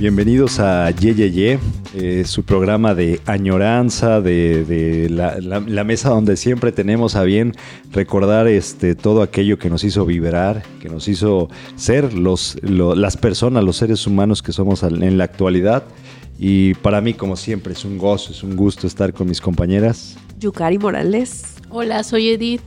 Bienvenidos a Ye Ye Ye, eh, su programa de añoranza, de, la mesa donde siempre tenemos a bien recordar este, todo aquello que nos hizo vibrar, que nos hizo ser los, lo- las personas, los seres humanos que somos en la actualidad. Y para mí, como siempre, es un gozo, es un gusto estar con mis compañeras. Yukari Morales. Hola, soy Edith.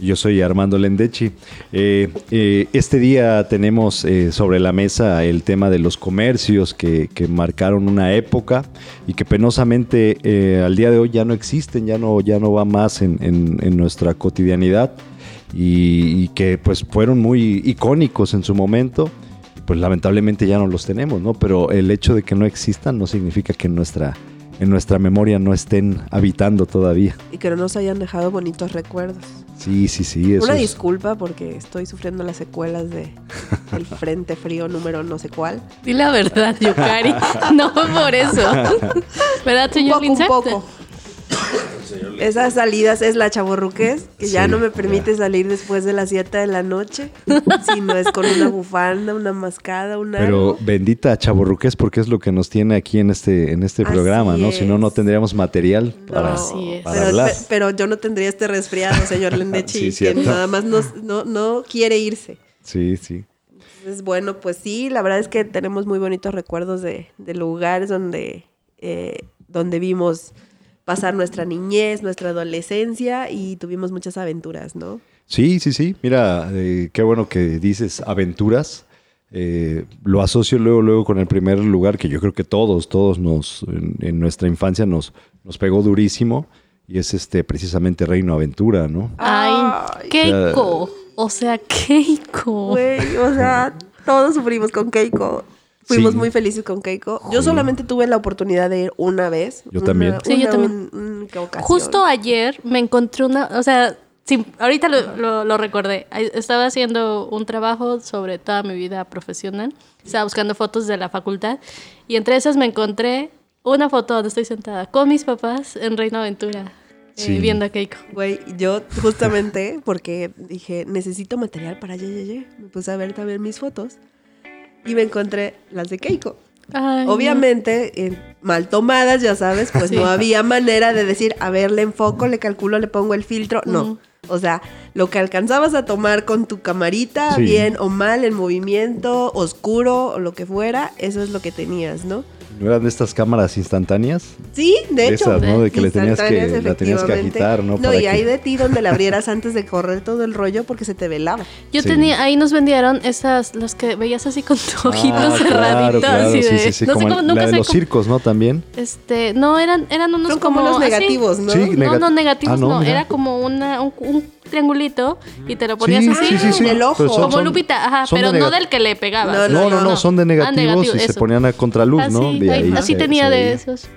Yo soy Armando Lendechi. Eh, eh, este día tenemos eh, sobre la mesa el tema de los comercios que, que marcaron una época y que penosamente al día de hoy ya no existen, ya no, ya no va más en, en- nuestra cotidianidad y, que pues fueron muy icónicos en su momento. Pues lamentablemente ya no los tenemos, ¿no? Pero el hecho de que no existan no significa que nuestra, en nuestra memoria no estén habitando todavía. Y que no nos hayan dejado bonitos recuerdos. Sí, sí, sí. eso Una es- disculpa porque estoy sufriendo las secuelas de el frente frío número no sé cuál. Di la verdad, Yukari. no por eso. ¿Verdad, Un señor poco, un Lince? Esas salidas es la chaborruqués, que ya no me permite salir después de las 7 de la noche, si no es con una bufanda, una mascada, una... Pero bendita chaborruques porque es lo que nos tiene aquí en este, en este Así programa, ¿no? Si no, no tendríamos material para, Así es. para pero, hablar. pe- pero yo no tendría este resfriado, señor Lendechi, Sí, que nada más nos- no, no quiere irse. Sí, sí. Entonces, bueno, pues sí, la verdad es que tenemos muy bonitos recuerdos de, de lugares donde, eh, donde vimos pasar nuestra niñez, nuestra adolescencia y tuvimos muchas aventuras, ¿no? Sí, sí, sí. Mira, eh, qué bueno que dices aventuras. Eh, lo asocio luego, luego con el primer lugar que yo creo que todos, todos nos, en, en nuestra infancia nos, nos pegó durísimo y es este precisamente Reino Aventura, ¿no? Ay, Keiko. O sea, Keiko. Güey, o sea, todos sufrimos con Keiko. Fuimos Sí. muy felices con Keiko. Yo solamente tuve la oportunidad de ir una vez. Yo una- también. Sí, yo una también. un- ocasión. Justo ayer me encontré una, o sea, sí, ahorita lo, lo- lo recordé. Estaba haciendo un trabajo sobre toda mi vida profesional. Estaba buscando fotos de la facultad y entre esas me encontré una foto donde estoy sentada con mis papás en Reino Aventura, eh, Sí. viendo a Keiko. Güey, yo justamente porque dije, necesito material para ye, ye, ye", Me puse a ver también mis fotos y me encontré las de Keiko. Ay, no. Obviamente, eh, mal tomadas, ya sabes, pues Sí. no había manera de decir, a ver, le enfoco, le calculo, le pongo el filtro. No. O sea, lo que alcanzabas a tomar con tu camarita, Sí. bien o mal, en movimiento, oscuro o lo que fuera, eso es lo que tenías, ¿no? ¿No eran de estas cámaras instantáneas? Sí, de hecho. Esas, ¿no? De que le tenías que, la tenías que agitar, ¿no? No, Para y que- hay de ti donde la abrieras antes de correr todo el rollo porque se te velaba. Yo Sí. tenía, ahí nos vendieron esas, las que veías así con tu ojito Ah, cerradito, claro, así de, sí, sí, no sé cómo, la nunca de sé los circos, ¿no? También. Este, no, eran, eran unos Son como como, los así. negativos, ¿no? Sí, No, no, negativos Ah, no, no, mira. era como una, un, un triangulito y te lo ponías Sí, así. sí, sí, sí. Del ojo. Son- Como son- Lupita, ajá, de pero no del que le pegabas. No, No, no, no, son de Ah, negativos negativos, y se ponían a contraluz, Ah, ¿no? De ahí- ahí así se- tenía se de veía. esos.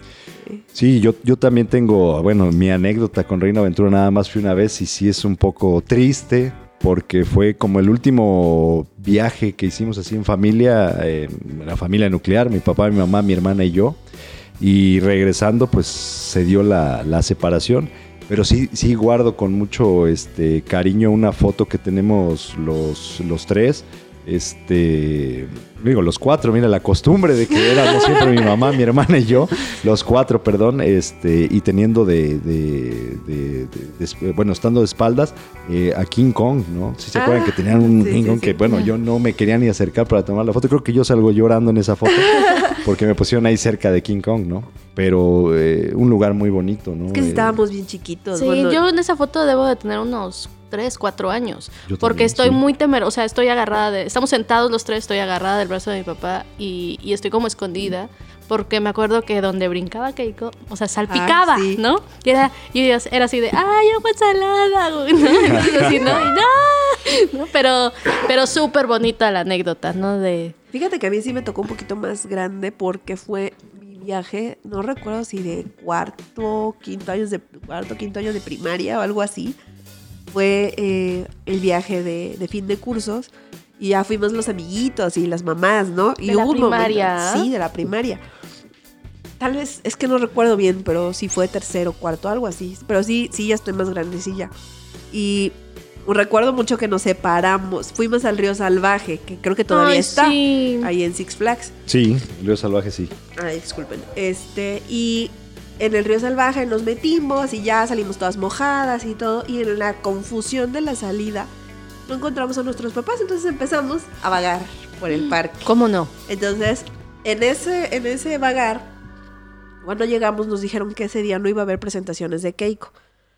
Sí, yo, yo también tengo, bueno, mi anécdota con Reino Aventura nada más fui una vez y sí es un poco triste porque fue como el último viaje que hicimos así en familia, eh, la familia nuclear, mi papá, mi mamá, mi hermana y yo. Y regresando, pues se dio la, la separación. Pero sí, sí guardo con mucho este, cariño una foto que tenemos los, los tres. Este, digo, los cuatro, mira, la costumbre de que éramos siempre mi mamá, mi hermana y yo, los cuatro, perdón, este, y teniendo de, de- de- de- de- bueno, estando de espaldas eh, a King Kong, ¿no? Si se Ah, acuerdan que tenían un sí, King sí, Kong sí. que, bueno, yo no me quería ni acercar para tomar la foto, creo que yo salgo llorando en esa foto, porque me pusieron ahí cerca de King Kong, ¿no? Pero eh, un lugar muy bonito, ¿no? Es que Eh, estábamos bien chiquitos. Sí, bueno, yo en esa foto debo de tener unos 3, 4 años. Yo porque también, estoy sí. muy temerosa, o sea, estoy agarrada de... Estamos sentados los tres, estoy agarrada del brazo de mi papá y, y estoy como escondida. Porque me acuerdo que donde brincaba Keiko, o sea, salpicaba, sí. ¿no? Y era, y era era así de, ¡ay, agua salada! güey", ¿no? Entonces, así, ¿no? Y, ¡no! ¿no? Pero, pero súper bonita la anécdota, ¿no? De... Fíjate que a mí sí me tocó un poquito más grande porque fue mi viaje, no recuerdo si de cuarto, quinto años de cuarto, quinto año de primaria o algo así. Fue eh, el viaje de, de fin de cursos Y ya fuimos los amiguitos y las mamás, ¿no? Y De la hubo un momento- primaria. sí, de la primaria. Tal vez, es que no recuerdo bien, pero sí fue tercero, cuarto, algo así. Pero sí, sí, ya estoy más grandecilla. Y recuerdo mucho que nos separamos. Fuimos al río Salvaje, que creo que todavía Ay, está. sí. Ahí en Six Flags. Sí, el río salvaje sí. Ay, disculpen. Este, y en el río Salvaje nos metimos y ya salimos todas mojadas y todo. Y en la confusión de la salida, no encontramos a nuestros papás. Entonces empezamos a vagar por el parque. ¿Cómo no? Entonces, en ese, en ese vagar, cuando llegamos nos dijeron que ese día no iba a haber presentaciones de Keiko.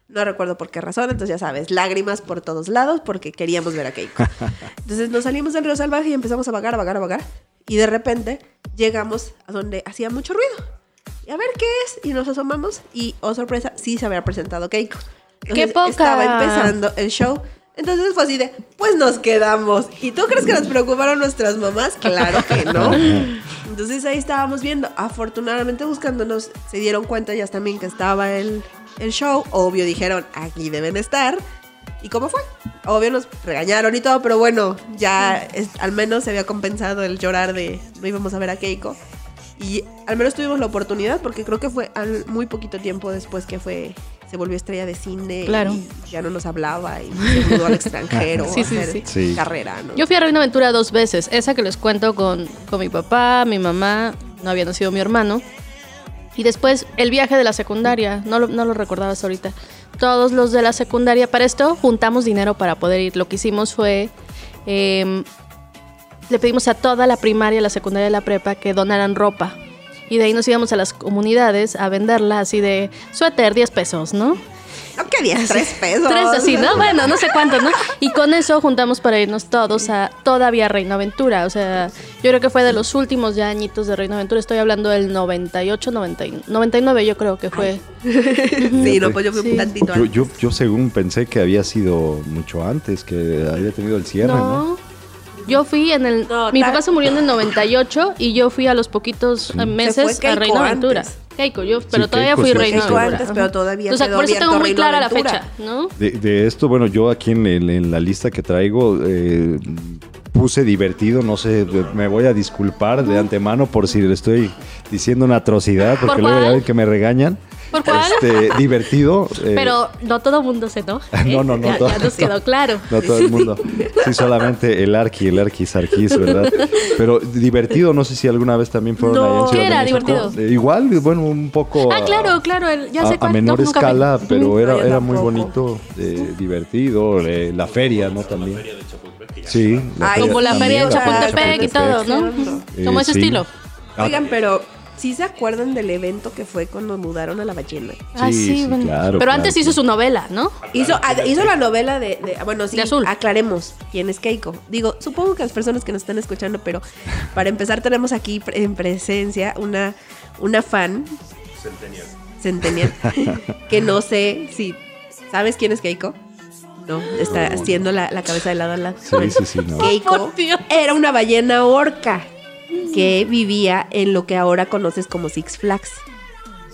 No recuerdo por qué razón, entonces ya sabes, lágrimas por todos lados porque queríamos ver a Keiko. Entonces nos salimos del río salvaje y empezamos a vagar, a vagar, a vagar. Y de repente llegamos a donde hacía mucho ruido. Y a ver qué es. Y nos asomamos y, oh sorpresa, sí se había presentado Keiko. ¡Qué poca! Estaba empezando el show. Entonces fue así de, pues nos quedamos. ¿Y tú crees que nos preocuparon nuestras mamás? Claro que no. Entonces ahí estábamos viendo. Afortunadamente buscándonos, se dieron cuenta ellas también que estaba el, el show. Obvio dijeron, aquí deben estar. ¿Y cómo fue? Obvio nos regañaron y todo, pero bueno, ya es- al menos se había compensado el llorar de no íbamos a ver a Keiko. Y al menos tuvimos la oportunidad porque creo que fue al- muy poquito tiempo después que fue se volvió estrella de cine Claro. y ya no nos hablaba y se mudó al extranjero Sí, a sí, hacer sí. Sí. carrera, ¿no? Yo fui a Reino Aventura dos veces. Esa que les cuento con, con mi papá, mi mamá, no había nacido mi hermano. Y después el viaje de la secundaria, no lo, no lo recordabas ahorita. Todos los de la secundaria, para esto juntamos dinero para poder ir. Lo que hicimos fue, em, le pedimos a toda la primaria, la secundaria y la prepa que donaran ropa. Y de ahí nos íbamos a las comunidades a venderla así de suéter, 10 pesos, ¿no? No, ¿qué días? Tres pesos. Tres así, ¿no? Bueno, no sé cuántos, ¿no? Y con eso juntamos para irnos todos a todavía Reino Aventura. O sea, yo creo que fue de los últimos ya añitos de Reino Aventura. Estoy hablando del 98, 90, y- 99 yo creo que fue. Sí, no, pues yo fui Sí. un tantito Yo, antes. yo, yo según pensé que había sido mucho antes, que había tenido el cierre, ¿no? No. Yo fui en el... No, mi papá se murió en el 98 y yo fui a los poquitos eh, meses fue a Reino Aventura. antes. Keiko, yo, pero Sí, todavía Keiko fui sí. Reino Keiko Aventura. antes, pero todavía O sea, quedó por eso tengo muy Reino clara la fecha, ¿no? De, de esto, bueno, yo aquí en, el- en la lista que traigo eh, puse divertido, no sé, me voy a disculpar de antemano por si le estoy diciendo una atrocidad, porque ¿Por luego ya ven que me regañan. ¿Por cuál? Este, divertido. eh, Pero no todo mundo se enoja. ¿eh? No, no, no, Ya, todo- ya nos quedó claro. No todo el mundo. Sí, solamente el Arqui, el Arqui Sarquís, ¿verdad? Pero divertido, no sé si alguna vez también fueron No. allá en Ciudad ¿Qué era de divertido? Eh, igual, bueno, un poco. Ah, claro, claro, el- ya a, sé a cuál. menor no, escala, pero era, No, era muy bonito, eh, divertido. eh, la feria, ¿no? También. Sí. Ay, Como la feria de Chapultepec y todo, ¿no? Eh, Como ese sí. estilo. Oigan, pero ¿sí se acuerdan del evento que fue cuando mudaron a la ballena? Ah, Sí, sí, sí, bueno. claro, Pero antes claro. hizo su novela, ¿no? Hizo, ah, hizo la novela de, de- bueno, sí, De Azul. aclaremos quién es Keiko. Digo, supongo que las personas que nos están escuchando, pero para empezar tenemos aquí en presencia una, una fan. Centennial. que no sé si... ¿Sabes quién es Keiko? No, está haciendo la, la cabeza de lado a lado. Sí, sí, sí, no. Keiko era una ballena orca que vivía en lo que ahora conoces como Six Flags.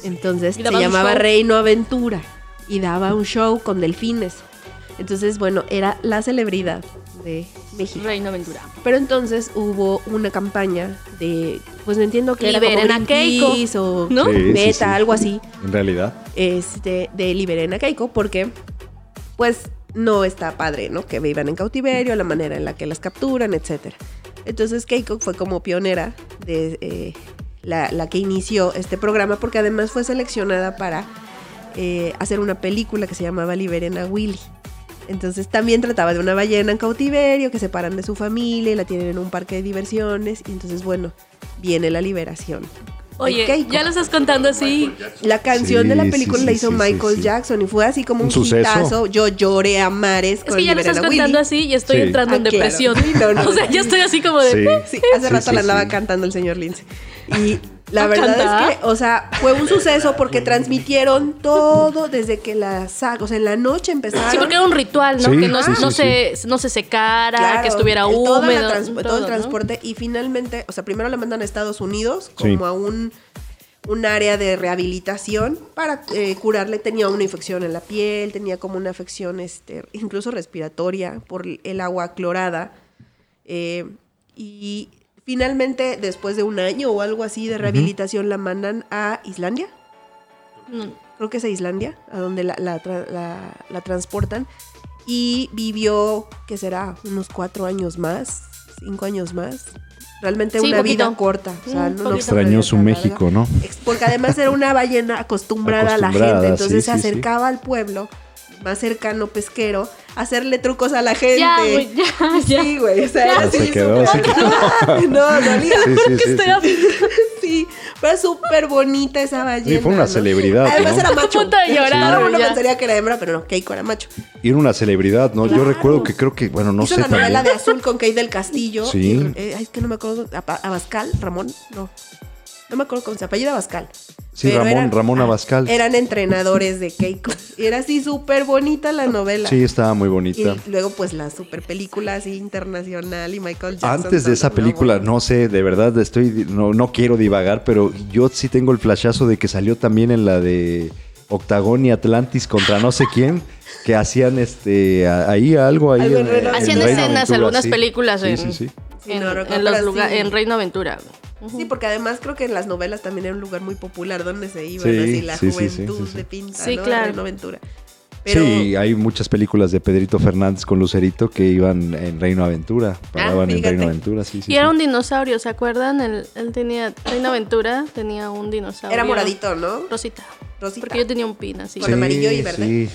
Entonces se llamaba. Reino Aventura y daba un show con delfines. Entonces, bueno, era la celebridad de México. Reino Aventura. Pero entonces hubo una campaña de, pues no entiendo que era como Liberen a Keiko, o ¿no? Sí, sí, Meta, sí. algo así En realidad. este, de Liberen a Keiko, porque pues no está padre, ¿no? Que vivan en cautiverio, la manera en la que las capturan, etc. Entonces Keiko fue como pionera de eh, la, que inició este programa, porque además fue seleccionada para eh, hacer una película que se llamaba Liberen a Willy. Entonces también trataba de una ballena en cautiverio que se separan de su familia y la tienen en un parque de diversiones. Y entonces, bueno, viene la liberación. Oye, Keiko. ya lo estás contando así. La canción Sí, de la película sí, la hizo sí, Michael sí. Jackson y fue así como un, Un suceso. hitazo. Yo lloré a mares Es con que ya lo estás Willy. contando así y estoy Sí. entrando en Ah, claro. depresión. Sí, no, no, o sea, yo estoy así como de. Sí. Sí, hace Sí, rato sí, la andaba sí. cantando el señor Lindsay. Y la ¿Ah, verdad es que, o sea, fue un suceso porque transmitieron todo desde que la saga, o sea, en la noche empezaron. Sí, porque era un ritual, ¿no? Sí, que no, sí, no sí, se, no se secara, Claro, que estuviera el- toda la húmedo. todo, todo, el ¿no? transporte y finalmente, o sea, primero la mandan a Estados Unidos Sí. como a un, un área de rehabilitación para eh, curarle, tenía una infección en la piel, tenía como una afección este, incluso respiratoria por el agua clorada. Eh, y finalmente, después de un año o algo así de rehabilitación, la mandan a Islandia. No, Creo que es a Islandia, a donde la, la tra- la- la transportan. Y vivió, ¿qué será? Unos cuatro años más, cinco años más. Realmente Sí, una poquito. vida corta. O sea, Mm, no, Extrañó su México, larga. ¿no? Porque además era una ballena acostumbrada, a la Acostumbrada, gente. Entonces sí, se sí, sí. acercaba al pueblo más cercano pesquero hacerle trucos a la gente. Ya, güey, ya, ya. Sí, güey. O sea, Ya. era Ya se así quedó, súper- se No, dolía. Sí, sí, sí, Estoy sí. a Sí, pero súper bonita esa ballena. Sí, fue una ¿no? celebridad, Además ¿no? era macho. A punto de llorar, Todo el mundo ya. pensaría que era hembra, pero no, Keiko era macho. Y era una celebridad, ¿no? Yo Claro. recuerdo que creo que, bueno, no Hizo sé la novela también. de Azul con Kate del Castillo. Sí. Y, eh, ay, es que no me acuerdo. Abascal, Ramón, no. No me acuerdo cómo se apellida Abascal. Sí, Ramón- Ramón Abascal. Eran entrenadores de Keiko. Y era así súper bonita la novela. Sí, estaba muy Y bonita. luego, pues, la super película así internacional y Michael Jackson. Antes de esa película, no sé, de verdad estoy, no, no quiero divagar, pero yo sí tengo el flashazo de que salió también en la de Octagón y Atlantis contra no sé quién, que hacían este a- ahí algo ahí. Algo en Reino Hacían Reino escenas, Aventura, algunas sí. películas Sí, en, sí, sí. Sí, en, no, en recuerdo, los pero lugar- sí. en Reino Aventura. Sí, porque además creo que en las novelas también era un lugar muy popular donde se iban Sí, así la sí, sí, sí, juventud sí, sí. de pinta, Sí, ¿no? claro. Reino Aventura. Pero, Sí, hay muchas películas de Pedrito Fernández con Lucerito que iban en Reino Aventura, paraban en. Reino Aventura, sí, sí. Y era un dinosaurio, ¿se acuerdan? Él, él tenía, Reino Aventura tenía un dinosaurio. era moradito, ¿no? Rosita. Rosita. Porque yo tenía un pin así. Con amarillo y verde. Sí,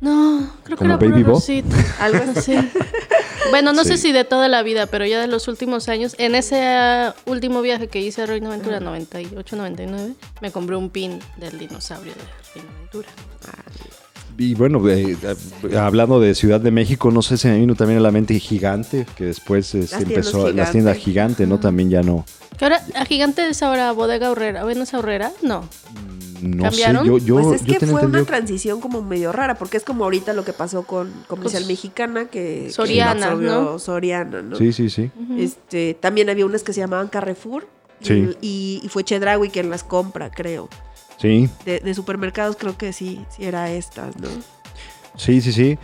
No, creo que ¿Como era Baby Bob? Rosita. Algo así. Sí. Bueno, no sé si de toda la vida, pero ya de los últimos años, en ese ah, último viaje que hice a Reino Aventura, 98-99, me compré un pin del dinosaurio de Reino Aventura. Y bueno, eh, eh, hablando de Ciudad de México, no sé si me vino también a la mente Gigante, que después eh, se empezó, las tiendas Gigante, ¿no? También ya no. Que ahora, a Gigante es ahora Bodega Horrera. ¿Ven esa horrera? No. No ¿Cambiaron? sé, yo, yo, pues es yo que fue una transición como medio rara, porque es como ahorita lo que pasó con Comercial Pues, Mexicana, que que Soriana, absorbió ¿no? Soriana, ¿no? Sí, sí, sí. Este, también había unas que se llamaban Carrefour. y- Sí. Y, y fue Chedraui quien las compra, creo. Sí, De, de supermercados creo que sí, sí era estas, ¿no? sí, sí, sí.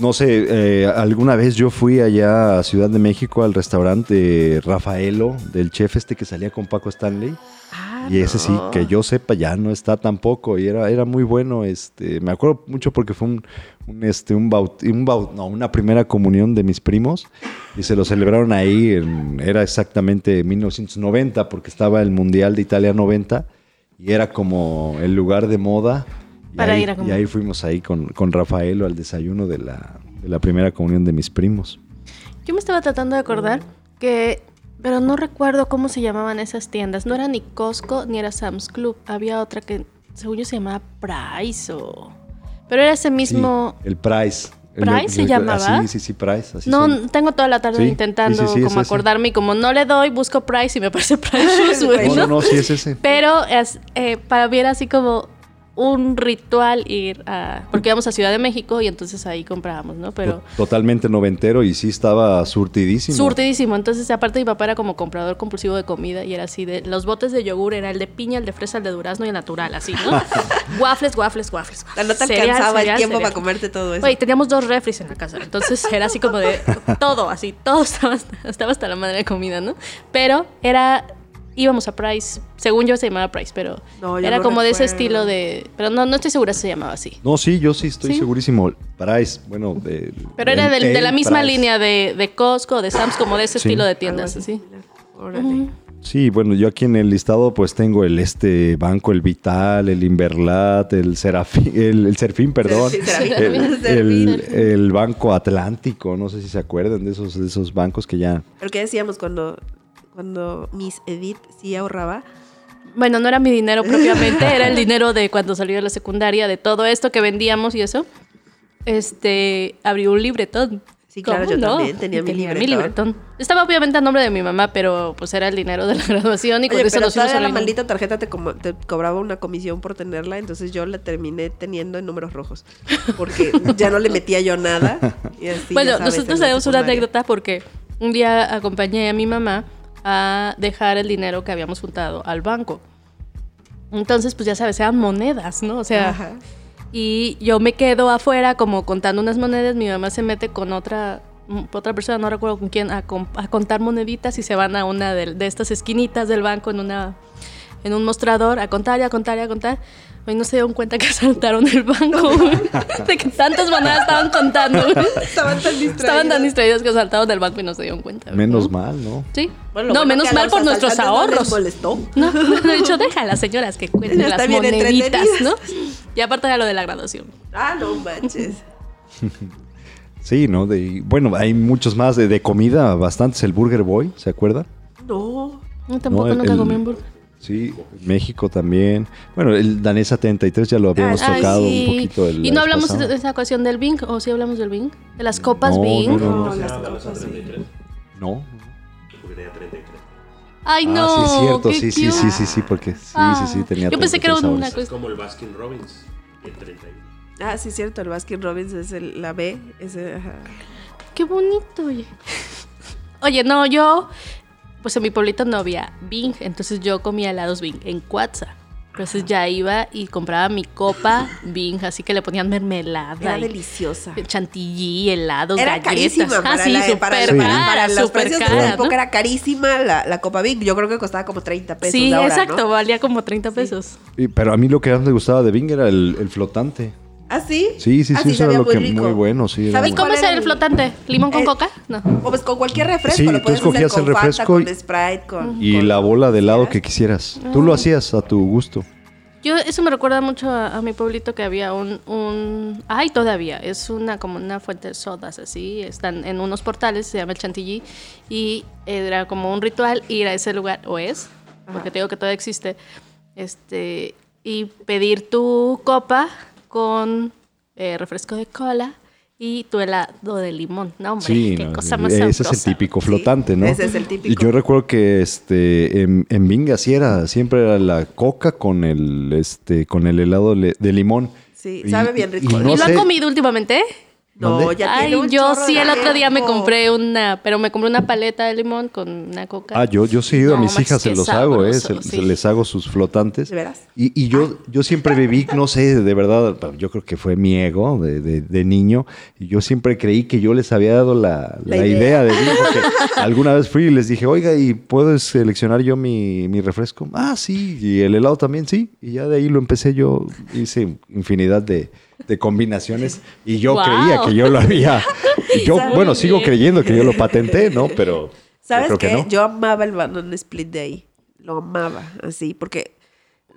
No sé, eh, alguna vez yo fui allá a Ciudad de México al restaurante Rafaelo, del chef este que salía con Paco Stanley. Ah, Y ese sí, que yo sepa, ya no está tampoco. Y era, era muy bueno. Este, me acuerdo mucho porque fue un, un, este, un, baut- un baut- no, una primera comunión de mis primos. Y se lo celebraron ahí. En, era exactamente 1990 porque estaba el Mundial de Italia 90. Y era como el lugar de moda. Y, Para ahí, ir a comer. y ahí fuimos ahí con, con Rafaelo al desayuno de la, de la primera comunión de mis primos. Yo me estaba tratando de acordar que, pero no recuerdo cómo se llamaban esas tiendas. No era ni Costco ni era Sam's Club. Había otra que, según yo, se llamaba Price o... Pero era ese mismo... Sí, el Price. ¿Price se llamaba? Sí, sí, sí, Price. así no, son. tengo toda la tarde Sí, intentando sí, sí, como acordarme y como no le doy, busco Price y me parece Price Shoes, güey, No, ¿no? no, no, sí es ese. Pero es, eh, para mí era así como un ritual ir a... Porque íbamos a Ciudad de México y entonces ahí comprábamos, ¿no? Pero... To- Totalmente noventero y sí estaba surtidísimo. Surtidísimo. Entonces, aparte, mi papá era como comprador compulsivo de comida y era así de. Los botes de yogur era el de piña, el de fresa, el de durazno y el natural, así, ¿no? waffles, waffles, waffles. No te Cereal, alcanzaba cereal, el tiempo cereal. para comerte todo eso. Güey, teníamos dos refris en la casa. Entonces era así como de todo, así, todo estaba hasta, estaba hasta la madre de comida, ¿no? Pero era. Íbamos a Price, según yo se llamaba Price, pero No, era no como de ese estilo de. Pero no, no estoy segura si se llamaba así. No, sí, yo sí estoy Sí. segurísimo. Price, bueno, de, Pero era del- de, la misma Price. línea de, de Costco, de Sam's, como de ese Sí. estilo de tiendas, así. Órale. Sí, bueno, yo aquí en el listado pues tengo el este banco, el Vital, el Inverlat, el Serafín, el, el Serfín, perdón, Sí, Serafín. el, el- el banco Atlántico, no sé si se acuerdan de esos, de esos bancos que ya... Pero ¿qué decíamos cuando, cuando Miss Edith sí ahorraba? Bueno, no era mi dinero propiamente, era el dinero de cuando salió de la secundaria, de todo esto que vendíamos y eso. Este, abrí un libretón. Sí, claro, ¿Cómo yo no? también tenía mi libretón. libretón. Estaba obviamente a nombre de mi mamá, pero pues era el dinero de la graduación y con Oye, eso pero nos todavía a la Reino- maldita tarjeta te, como- te cobraba una comisión por tenerla, entonces yo la terminé teniendo en números rojos, porque ya no le metía yo nada. y así, bueno, sabes, nosotros tenemos una anécdota porque un día acompañé a mi mamá a dejar el dinero que habíamos juntado al banco. Entonces, pues ya sabes, eran monedas, ¿no? O sea, Ajá. Y yo me quedo afuera como contando unas monedas, mi mamá se mete con otra otra persona, no recuerdo con quién, a, contar moneditas y se van a una de, de estas esquinitas del banco en una en un mostrador a contar y a contar y a contar. Hoy no se dieron cuenta que asaltaron el banco, güey. De que tantas monedas estaban contando, güey. Estaban tan distraídos. Estaban tan distraídos que asaltaron el banco y no se dieron cuenta. güey. Menos mal, ¿no? Sí. Bueno, no, bueno menos mal por nuestros asaltantes no les ahorros. molestó. No, de hecho, deja a las señoras que cuenten las moneditas, ¿no? Y aparte era lo de la graduación. Ah, no manches. Sí, ¿no? De, bueno, hay muchos más de, de comida, bastantes. El Burger Boy, ¿se acuerda? No. No, tampoco No, el- nunca comí un burger. Sí, México también. Bueno, el Danesa 73 ya lo habíamos Ah, Ay, tocado sí. un poquito. El, y no hablamos pasada. de esa ocasión del Bing, o sí hablamos del Bing, de las copas No, Bing. no, no, No, no. las Ah, la copas, Danesa sí. 33, No. porque tenía 33. Ay, ah, no. sí, es cierto. Sí, sí, sí, sí, sí, porque sí, Ah, sí, sí, tenía yo pensé que era 33 una. Es cosa. como el Baskin Robbins, el 31. Ah, sí, cierto. El Baskin Robbins es el, la B. Ese, ajá. Qué bonito, oye. Oye, no, yo, pues en mi pueblito no había Bing, entonces yo comía helados Bing en Cuatza. Entonces ya iba y compraba mi copa Bing, así que le ponían mermelada Era y deliciosa. chantilly, helados, Era galletas. carísima ah, para, sí, la, súper para, Sí. para- para cara, los precios era carísima la, la Copa Big. Yo creo que costaba como 30 pesos Sí, ahora, exacto, ¿no? valía como 30 pesos. Y- Pero a mí lo que más me gustaba de Bing era el, el flotante. ¿Ah, sí? Sí, sí, Ah, sí, eso era sabía lo que rico. muy bueno, sí. era ¿Sabes ¿Y muy- cómo es el flotante? ¿Limón con Eh, coca? No. O pues con cualquier refresco. Sí, lo tú puedes hacer escogías con el refresco Fanta, con y- Sprite, con... Y con la bola de helado que quisieras. Tú lo hacías a tu gusto. Yo, eso me recuerda mucho a, a mi pueblito que había un, un... Ay, todavía. Es una como una fuente de sodas así. Están en unos portales, se llama el Chantilly. Y era como un ritual ir a ese lugar, o es, porque te digo que todavía existe. Este, y pedir tu copa con eh, refresco de cola y tu helado de limón. No, hombre, Sí, qué no, cosa más ese es el típico Sí, flotante, ¿no? ese es el típico. Y yo recuerdo que este en, en Bing así era, siempre era la coca con el este con el helado de limón. Sí, Y- sabe bien rico. y ¿Y no lo sé- han comido últimamente? No, ya Ay, tiene un yo sí, el otro día me compré una, pero me compré una paleta de limón con una coca. Ah, yo, yo sí he ido a mis hijas, se los hago, ¿eh? Se, les hago sus flotantes. ¿De veras? Y, y yo, yo siempre bebí, no sé, de verdad, yo creo que fue mi ego de, de- de niño. Y yo siempre creí que yo les había dado la, La la idea. idea. de vino, porque alguna vez fui y les dije, oiga, ¿y puedo seleccionar yo mi, mi refresco? Ah, sí, y el helado también, sí. Y ya de ahí lo empecé yo, hice infinidad de, de combinaciones y yo Wow. creía que yo lo había. yo, bueno, sigo creyendo que yo lo patenté, ¿no? Pero yo ¿Sabes creo que qué? no. Yo amaba el banana split de ahí. Lo amaba, así, porque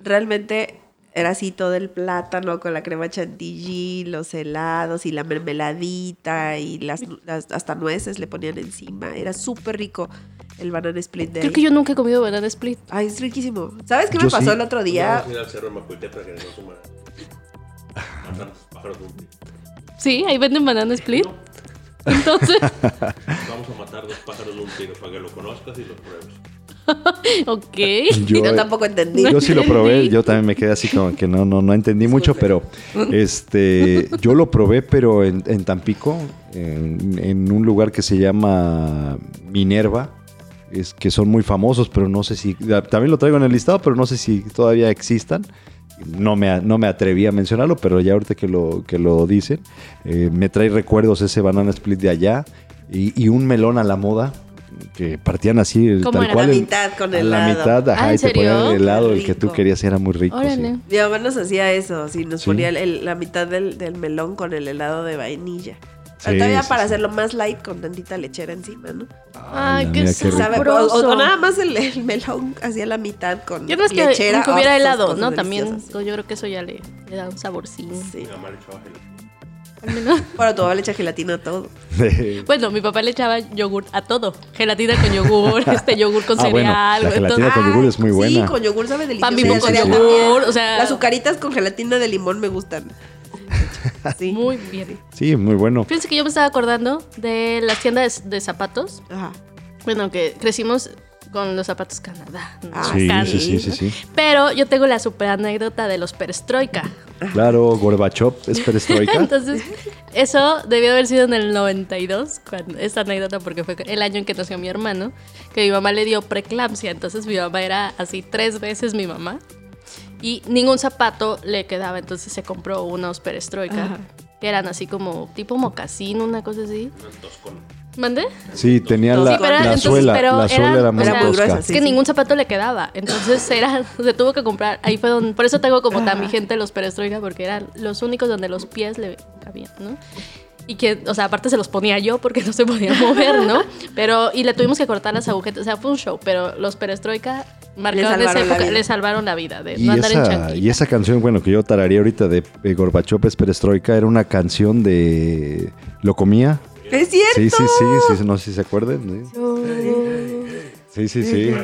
realmente era así todo el plátano con la crema chantilly, los helados y la mermeladita y las, las- hasta nueces le ponían encima. Era súper rico el banana split de Creo ahí. que yo nunca he comido banana split. Ay, es riquísimo. ¿Sabes qué me pasó sí. el otro día? Vamos a ir al cerro para que nos los pájaros. Sí, ahí venden banana split. Entonces, Vamos a matar dos pájaros de un tiro para que lo conozcas y lo pruebes. ok. y yo tampoco entendí. Yo sí lo probé, yo también me quedé así como que no, no, no entendí mucho, pero este, yo lo probé, pero en, en Tampico, en, en un lugar que se llama Minerva, es que son muy famosos, pero no sé si, también lo traigo en el listado, pero no sé si todavía existan. No me, no me atreví a mencionarlo, pero ya ahorita que lo, que lo dicen, eh, me trae recuerdos ese banana split de allá y, y un melón a la moda que partían así, ¿Cómo tal era? cual. La mitad con a helado. la mitad, ajá, Ah, ¿en y te ponían el helado, el que tú querías era muy rico. sí. Mi mamá nos hacía eso, sí, nos Sí. ponía el- el- la mitad del, del melón con el helado de vainilla. Pero Sí, todavía sí, para sí. hacerlo más light con tantita lechera encima, ¿no? Ay, qué sabroso. o- o nada más el, el melón hacía la mitad con Yo no es que lechera. nunca hubiera oh, helado, ¿no? También yo creo que eso ya le, le da un saborcín. Sí. Mi mamá le echaba gelatina. Al menos- Bueno, tu mamá le echa gelatina a todo. Bueno, mi papá le echaba yogur a todo. Gelatina con yogur, este yogur con Ah, bueno, cereal. la güey, gelatina con yogur es muy Sí, buena. con yogur sabe delicioso. Pan bimbo el con cereal yogur, también. o sea- Las azucaritas con gelatina de limón me gustan. Sí. Muy bien. Sí, muy bueno. Fíjense que yo me estaba acordando de las tiendas de, de zapatos. Ajá. Bueno, que crecimos con los zapatos Canadá. ¿no? Ah, Sí, sí, sí, sí, sí. Pero yo tengo la super anécdota de los perestroika. Claro, Gorbachev es perestroika. Entonces, eso debió haber sido en el 92, cuando, esta anécdota, porque fue el año en que nació mi hermano, que mi mamá le dio preeclampsia. Entonces, mi mamá era así tres veces mi mamá. Y ningún zapato le quedaba, entonces se compró unos perestroika. Ajá. que eran así como tipo mocasín, una cosa así. ¿Mandé? Sí, tenía Sí, la, pero era- la entonces, suela, pero la suela era- era muy gruesa, Es Sí, que sí. ningún zapato le quedaba. Entonces era, se tuvo que comprar. Ahí fue donde. Por eso tengo como tan vigente los perestroika, porque eran los únicos donde los pies le cabían, ¿no? Y que, o sea, aparte se los ponía yo porque no se podía mover, ¿no? Pero, y le tuvimos que cortar las agujetas. O sea, fue un show, pero los perestroika marcaron esa época, le salvaron la vida de Y no andar en y esa canción, bueno, que yo tararía ahorita de, de Gorbachev es Perestroika, era una canción de... ¿Lo comía? ¡Es cierto! Sí, sí, sí, sí, no sé si se acuerdan. Sí, sí, sí. Sí,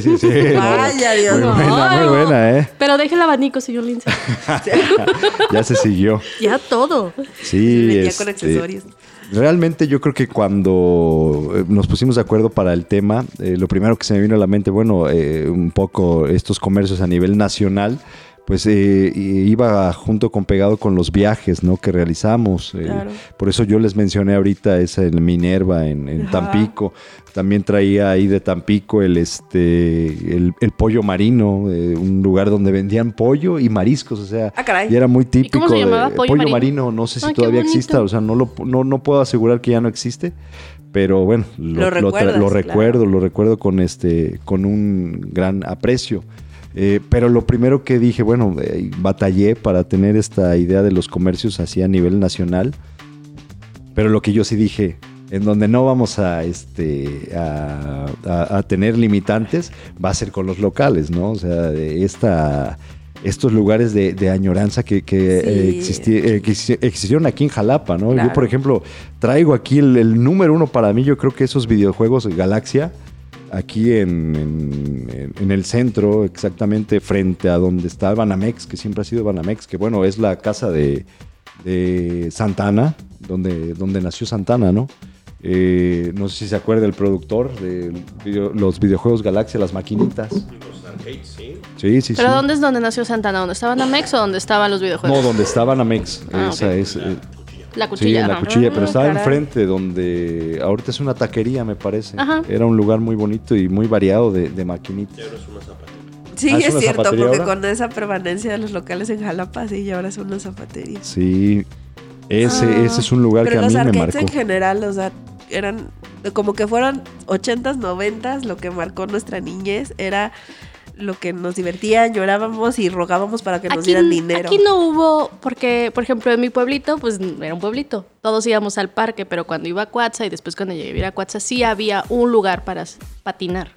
sí, sí. sí. Vaya, Dios Muy buena, muy buena, ¿eh? Pero deje el abanico, señor Lindsay. Ya se siguió. ya todo. Sí, Venía este, con accesorios. Realmente yo creo que cuando eh, nos pusimos de acuerdo para el tema, eh, lo primero que se me vino a la mente, bueno, eh, un poco estos comercios a nivel nacional, pues eh, iba junto con pegado con los viajes, ¿no? Que realizamos. eh. Por eso yo les mencioné ahorita esa en Minerva, en, en. Tampico. También traía ahí de Tampico el este el, el pollo marino, eh, un lugar donde vendían pollo y mariscos, o sea, Ah, caray. y era muy típico. cómo se llamaba? de- ¿Pollo pollo marino? marino? no sé si Ay, qué todavía exista, o sea, no, lo, no, no puedo asegurar que ya no existe, pero bueno, Lo claro. recuerdo, lo recuerdo con este, con un gran aprecio. Eh, pero lo primero que dije, bueno, eh, batallé para tener esta idea de los comercios así a nivel nacional. Pero lo que yo sí dije, en donde no vamos a, este, a, a- a tener limitantes, va a ser con los locales, ¿no? O sea, de esta, estos lugares de, de añoranza que, que, Sí. eh, existi- eh, que exi- existieron aquí en Jalapa, ¿no? Yo, por ejemplo, traigo aquí el, el número uno para mí, yo creo que esos videojuegos Galaxia, aquí en, en- el centro, exactamente frente a donde está Banamex, que siempre ha sido Banamex, que bueno, es la casa de, de Santana, donde, donde nació Santana, ¿no? Eh, no sé si se acuerda el productor de video- los videojuegos Galaxia, las maquinitas. Los arcades, sí. Sí, sí, ¿Pero sí. dónde es donde nació Santana? ¿Dónde estaba Namex o dónde estaban los videojuegos? No, donde está Banamex. Ah, Esa es. eh, La Sí, cuchilla. en la cuchilla, pero Ah, estaba caray. enfrente donde ahorita es una taquería, me parece. Ajá. Era un lugar muy bonito y muy variado de, de maquinitas. Y ahora es una zapatería. Sí, Ah, ¿es es, cierto, porque ahora? con esa permanencia de los locales en Jalapa, sí, y ahora son una zapatería. Sí, ese, Ah, ese es un lugar que Pero a los mí me marcó. en general, o sea, eran como que fueron 80s, 90s, lo que marcó nuestra niñez era lo que nos divertía, llorábamos y rogábamos para que nos dieran dinero. aquí no hubo, porque, por ejemplo, en mi pueblito, pues era un pueblito. Todos íbamos al parque, pero cuando iba a Cuatza y después cuando llegué a Cuatza, sí había un lugar para patinar.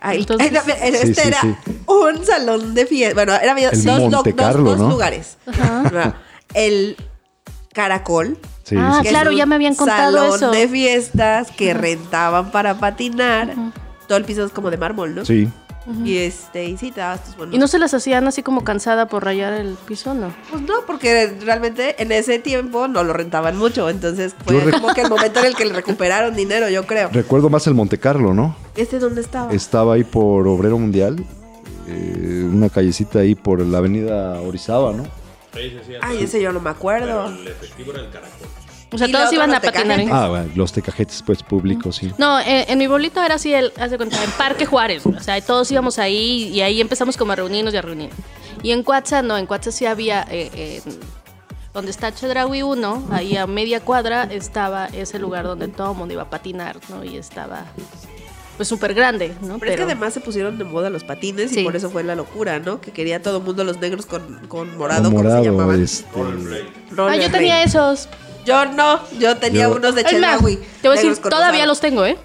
Ay, Entonces- ay, no, este Sí, sí, era sí. un salón de fiesta. Bueno, era dos, lo- dos- Carlo, dos ¿no? lugares. No, El Caracol. Sí, Ah, claro, ya me habían contado salón eso. de fiestas que rentaban para patinar. Todo el piso es como de mármol, ¿no? Sí. Y este, y sí, te dabas tus buenos. ¿Y no se las hacían así como cansada por rayar el piso, no? Pues no, porque realmente en ese tiempo no lo rentaban mucho. Entonces fue Yo como que el momento en el que le recuperaron dinero, yo creo. Recuerdo más el Monte Carlo, ¿no? ¿Este dónde estaba? Estaba ahí por Obrero Mundial, eh, una callecita ahí por la avenida Orizaba, ¿no? Sí, sí. Ay, ese yo no me acuerdo. Pero el efectivo era el caracol. O sea, todos iban a patinar. ¿eh? Ah, bueno, los tecajetes pues públicos, sí. No, eh, en mi bolito era así, el, haz de cuenta, en Parque Juárez. O sea, todos íbamos ahí y ahí empezamos como a reunirnos y a reunir. Y en Cuatza, no, en Cuatza sí había, eh, eh, donde está Chedraui 1, ahí a media cuadra estaba ese lugar donde todo el mundo iba a patinar, ¿no? Y estaba, pues, súper grande, ¿no? Pero, es que además se pusieron de moda los patines Sí. y por eso fue la locura, ¿no? Que quería todo el mundo los negros con, con morado, Con ¿cómo se morado, llamaban? este, Ah, yo tenía blade. esos. Yo no, yo tenía Yo- unos de Chedraui. te voy a decir, todavía los tengo, ¿eh?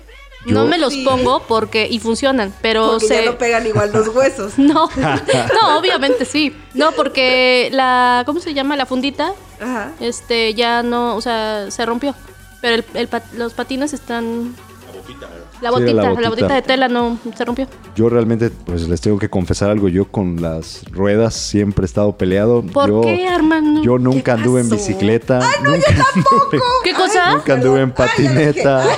Yo- No me los Sí. pongo porque, y funcionan, pero Porque se... ya no pegan igual los huesos. No, no, obviamente sí. No, porque la, ¿cómo se llama? La fundita, Ajá. este, ya no, o sea, se rompió. Pero el, el pat- los patines están, La botita, la Sí, botita, la la botita. botita de tela no se rompió. Yo realmente, pues les tengo que confesar algo. Yo con las ruedas siempre he estado peleado. ¿Por yo, qué, Armando? Yo nunca anduve en bicicleta. nunca, anduve, ¿Qué cosa? nunca anduve en patineta.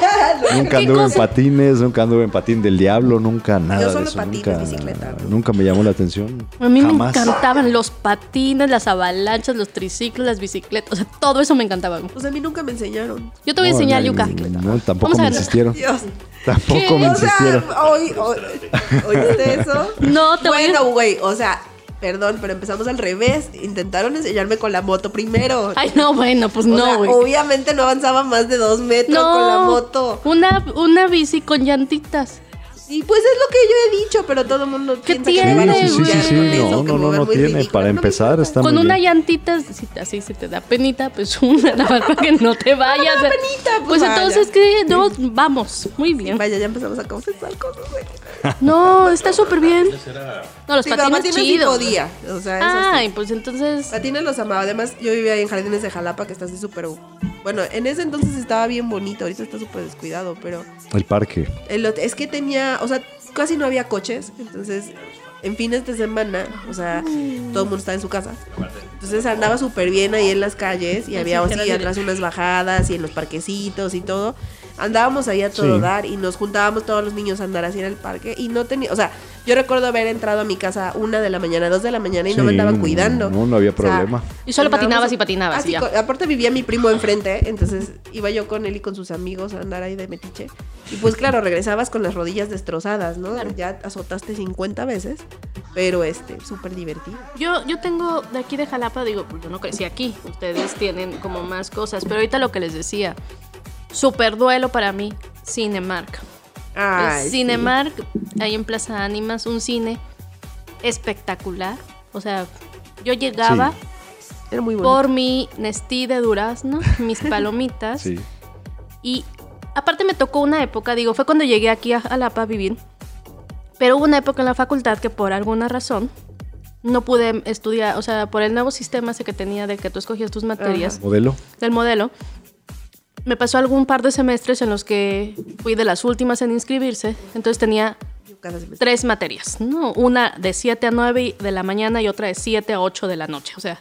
Nunca ¿Qué anduve en patines. Nunca anduve en patín del diablo. Nunca nada Yo de solo eso. patines, nunca, bicicleta. nunca me llamó la atención. A mí Jamás. me encantaban los patines, las avalanchas, los triciclos, las bicicletas. O sea, todo eso me encantaba. Pues a mí nunca me enseñaron. Yo te voy a No, enseñar, no, Yuka. No, tampoco Vamos a me ver. insistieron. Dios. Tampoco ¿Qué? me O sea, insistieron. hoy, hoy- ¿oíste eso? No, te voy a- Bueno, güey, o sea, perdón, pero empezamos al revés. Intentaron enseñarme con la moto primero. Ay, no, bueno, pues O no, sea, güey. obviamente no avanzaba más de dos metros no, con la moto. Una, una bici con llantitas. Y pues es lo que yo he dicho, pero todo el mundo ¿Qué piensa que me van a tiene, Sí, sí, sí, juzgar sí, con no, eso, que no, no, no tiene. Para No empezar, está con muy una bien. llantita, si así se te da penita, pues una, nada más para que no te vayas. penita, pues pues vaya. entonces, ¿qué? No, vamos, muy bien. Vaya, ya empezamos a confesar cosas. No, está súper bien. Era No, los Sí, pero patines patines sí chidos. podía. O sea, Ay, sí. pues entonces. Patines los amaba. Además, yo vivía ahí en Jardines de Jalapa, que está así súper... Bueno, en ese entonces estaba bien bonito. Ahorita está súper descuidado, pero... El parque. el es que tenía... O sea, casi no había coches. Entonces, en fines de semana, o sea, todo el mundo estaba en su casa. Entonces andaba súper bien ahí en las calles y Sí, había sí, así atrás unas bajadas y en los parquecitos y todo. Andábamos ahí a todo Sí. dar y nos juntábamos todos los niños a andar así en el parque y no tenía, o sea, yo recuerdo haber entrado a mi casa una de la mañana, dos de la mañana y no me Sí, andaban cuidando. No, no había O sea, problema. Y solo patinabas y patinabas Así y ya. aparte vivía mi primo enfrente, entonces iba yo con él y con sus amigos a andar ahí de metiche. Y pues claro, regresabas con las rodillas destrozadas, ¿no? Ya azotaste 50 veces, pero este, súper divertido. Yo, yo tengo de aquí de Jalapa, digo, pues yo no crecí aquí. Ustedes tienen como más cosas. Pero ahorita lo que les decía, super duelo para mí, Cinemark. Ay, sí. Cinemark, ahí en Plaza Ánimas, un cine espectacular. O sea, yo llegaba Era muy bonito. por mi Nestí de durazno, mis palomitas. Sí. Y aparte me tocó una época, digo, fue cuando llegué aquí a Jalapa a vivir, pero hubo una época en la facultad que por alguna razón no pude estudiar, o sea, por el nuevo sistema ese que tenía de que tú escogías tus materias Modelo. del modelo, me pasó algún par de semestres en los que fui de las últimas en inscribirse, entonces tenía tres materias, ¿no? Una de 7 a 9 de la mañana y otra de 7 a 8 de la noche. O sea,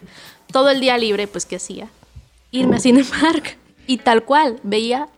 todo el día libre, pues, ¿qué hacía? Irme a Cinemark. Y tal cual, veía,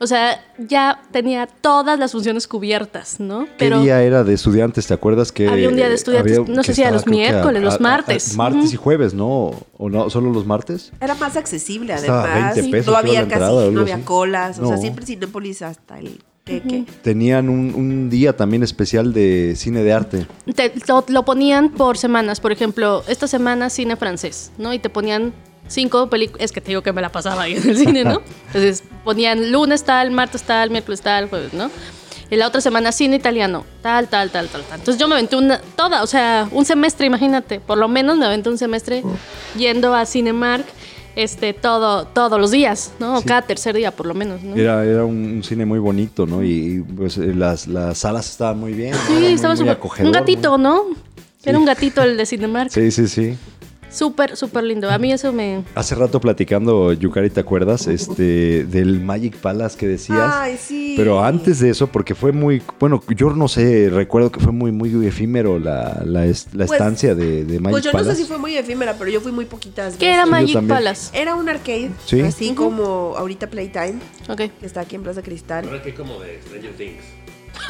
o sea, ya tenía todas las funciones cubiertas, ¿no? ¿Qué día era de estudiantes? ¿Te acuerdas que Había un día de estudiantes, había- no sé si a estaba, los miércoles, los martes. martes y jueves, ¿no? ¿O no? ¿Solo los martes? Era más accesible, Estaba además. 20 pesos, no había casi, entrada algo no había así. colas. O sea, siempre Cinépolis hasta el queque. Tenían un, un día también especial de cine de arte. Te- lo, lo ponían por semanas, por ejemplo, esta semana cine francés, ¿no? Y te ponían cinco películas, es que te digo que me la pasaba ahí en el cine, ¿no? Entonces ponían lunes tal, martes tal, miércoles tal, jueves, ¿no? Y la otra semana cine italiano, tal, tal, tal, tal, tal. Entonces yo me aventé una, toda, o sea, un semestre, imagínate, por lo menos me aventé un semestre yendo a Cinemark, este, todo, todos los días, ¿no? Sí. cada tercer día, por lo menos, ¿no? Era, era un, un cine muy bonito, ¿no? Y, y, pues eh, las, las salas estaban muy bien. Sí, muy- estaba muy acogedor, Un gatito, muy- ¿no? Sí. Era un gatito el de Cinemark. Sí, sí, sí. Súper, súper lindo. A mí eso me... Hace rato platicando, Yukari, ¿te acuerdas? Este, del Magic Palace que decías. Ay, sí. Pero antes de eso, porque fue muy, bueno, yo no sé, recuerdo que fue muy, muy efímero la, la, est- la Pues- estancia de, de Magic Pues yo no Palace. sé si fue muy efímera, pero yo fui muy poquitas ¿Qué era veces. Magic. Palace? Era un arcade, Sí. así como ahorita Playtime, Ok. que está aquí en Plaza Cristal. Ahora que como de Stranger Things.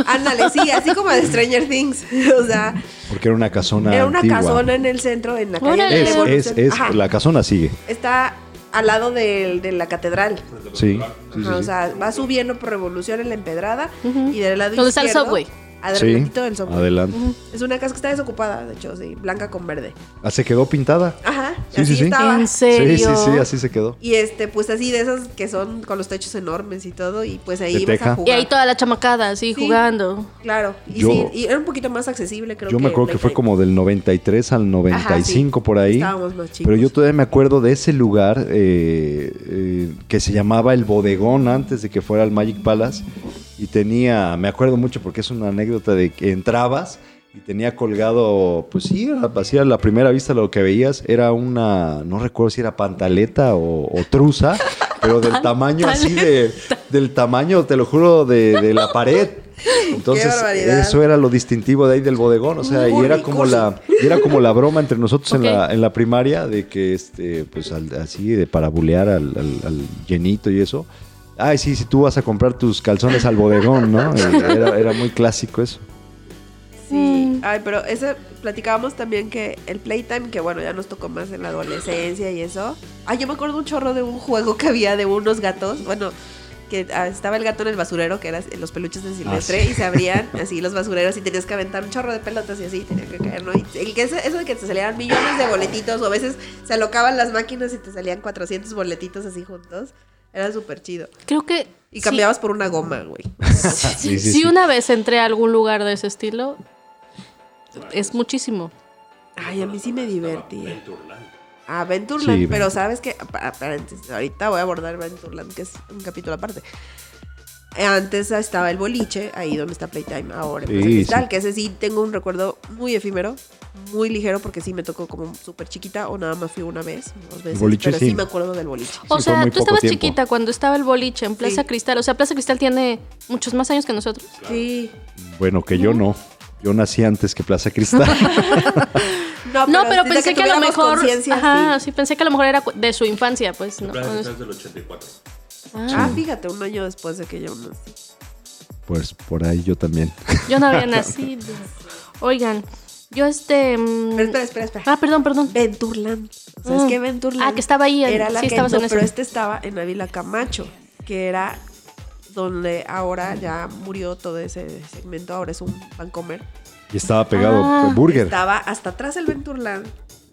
Ándale, sí, así como de Stranger Things. O sea, Porque era una casona era una antigua. casona en el centro, en la calle de la Es, es, es, la casona sigue. Está al lado del- de, la catedral. Sí, sí, sí, Ajá, O sí. sea, va subiendo por Revolución en la empedrada y del lado ¿Dónde está el izquierdo, subway? Adelantito del subway. adelante. Es una casa que está desocupada, de hecho, sí, blanca con verde. Ah, se quedó pintada. Ajá, Sí, así sí, sí. estaba. ¿En serio? Sí, sí, sí, así se quedó. Y este, pues así de esas que son con los techos enormes y todo, y pues ahí ibas a Y jugar. ahí toda la chamacada, así, Sí. jugando. Claro, y Yo- sí, y era un poquito más accesible, creo Yo que. me acuerdo que fue como del 93 al 95 por ahí. Estábamos más chicos. Pero yo todavía me acuerdo de ese lugar eh, eh, que se llamaba el bodegón antes de que fuera el Magic Palace. Y tenía, me acuerdo mucho porque es una anécdota de que entrabas y tenía colgado, pues sí, era- así a la primera vista lo que veías era una, no recuerdo si era pantaleta o, o truza, pero del tamaño así de, del tamaño, te lo juro, de, de la pared. Entonces, eso era lo distintivo de ahí del bodegón, o sea, y era como la, y era como la broma entre nosotros en, la, en la primaria de que, este, pues al- así, de para bulear al, al- al llenito y eso. Ay, sí, si tú vas a comprar tus calzones al bodegón, ¿no? Era, era muy clásico eso. Sí. Ay, pero ese platicábamos también que el Playtime, que bueno, ya nos tocó más en la adolescencia y eso. Ay, yo me acuerdo un chorro de un juego que había de unos gatos. Bueno, que ah, estaba el gato en el basurero, que eran los peluches de Silvestre, sí. y se abrían así los basureros y tenías que aventar un chorro de pelotas y así, tenía que caer, ¿no? Y el que ese- eso de que te salían millones de boletitos, o a veces se alocaban las máquinas y te salían 400 boletitos así juntos, era súper chido. Creo que. Y sí- cambiabas por una goma, güey. Sí, sí, si sí. una vez entré a algún lugar de ese estilo, es muchísimo. Ay, a mí sí me divertí. Venturland. Ah, Venturland, Sí, pero sabes que, ahorita voy a abordar Venturland, que es un capítulo aparte. Antes estaba el boliche, ahí donde está Playtime, ahora en Sí, sí. que ese sí tengo un recuerdo muy efímero, muy ligero, porque sí me tocó como súper chiquita, o nada más fui una vez, dos veces, boliche, pero sí. sí. me acuerdo del boliche. O sea, tú estabas tiempo. chiquita cuando estaba el boliche en Plaza Sí. Cristal. O sea, Plaza Cristal tiene muchos más años que nosotros. Sí. Bueno, que yo no. Yo nací antes que Plaza Cristal. No, pero pensé que, a lo mejor. Ajá, sí. sí, pensé que a lo mejor era de su infancia, pues. No, Plaza No, Cristal es del 84. Ah, Ah, fíjate, un año después de que yo nací. pues por ahí yo también. yo no había nacido. Oigan, yo este. mm, Pero espera, espera, espera. Ah, perdón, perdón. Venturland. O sea, es Mm. que Venturland. Ah, que estaba ahí en- Era la sí, que estabas no, en eso. pero este estaba en Ávila Camacho, que era donde ahora ya murió todo ese segmento. Ahora es un Vancomer. Y estaba pegado Ah. Burger. Estaba hasta atrás el Venturland.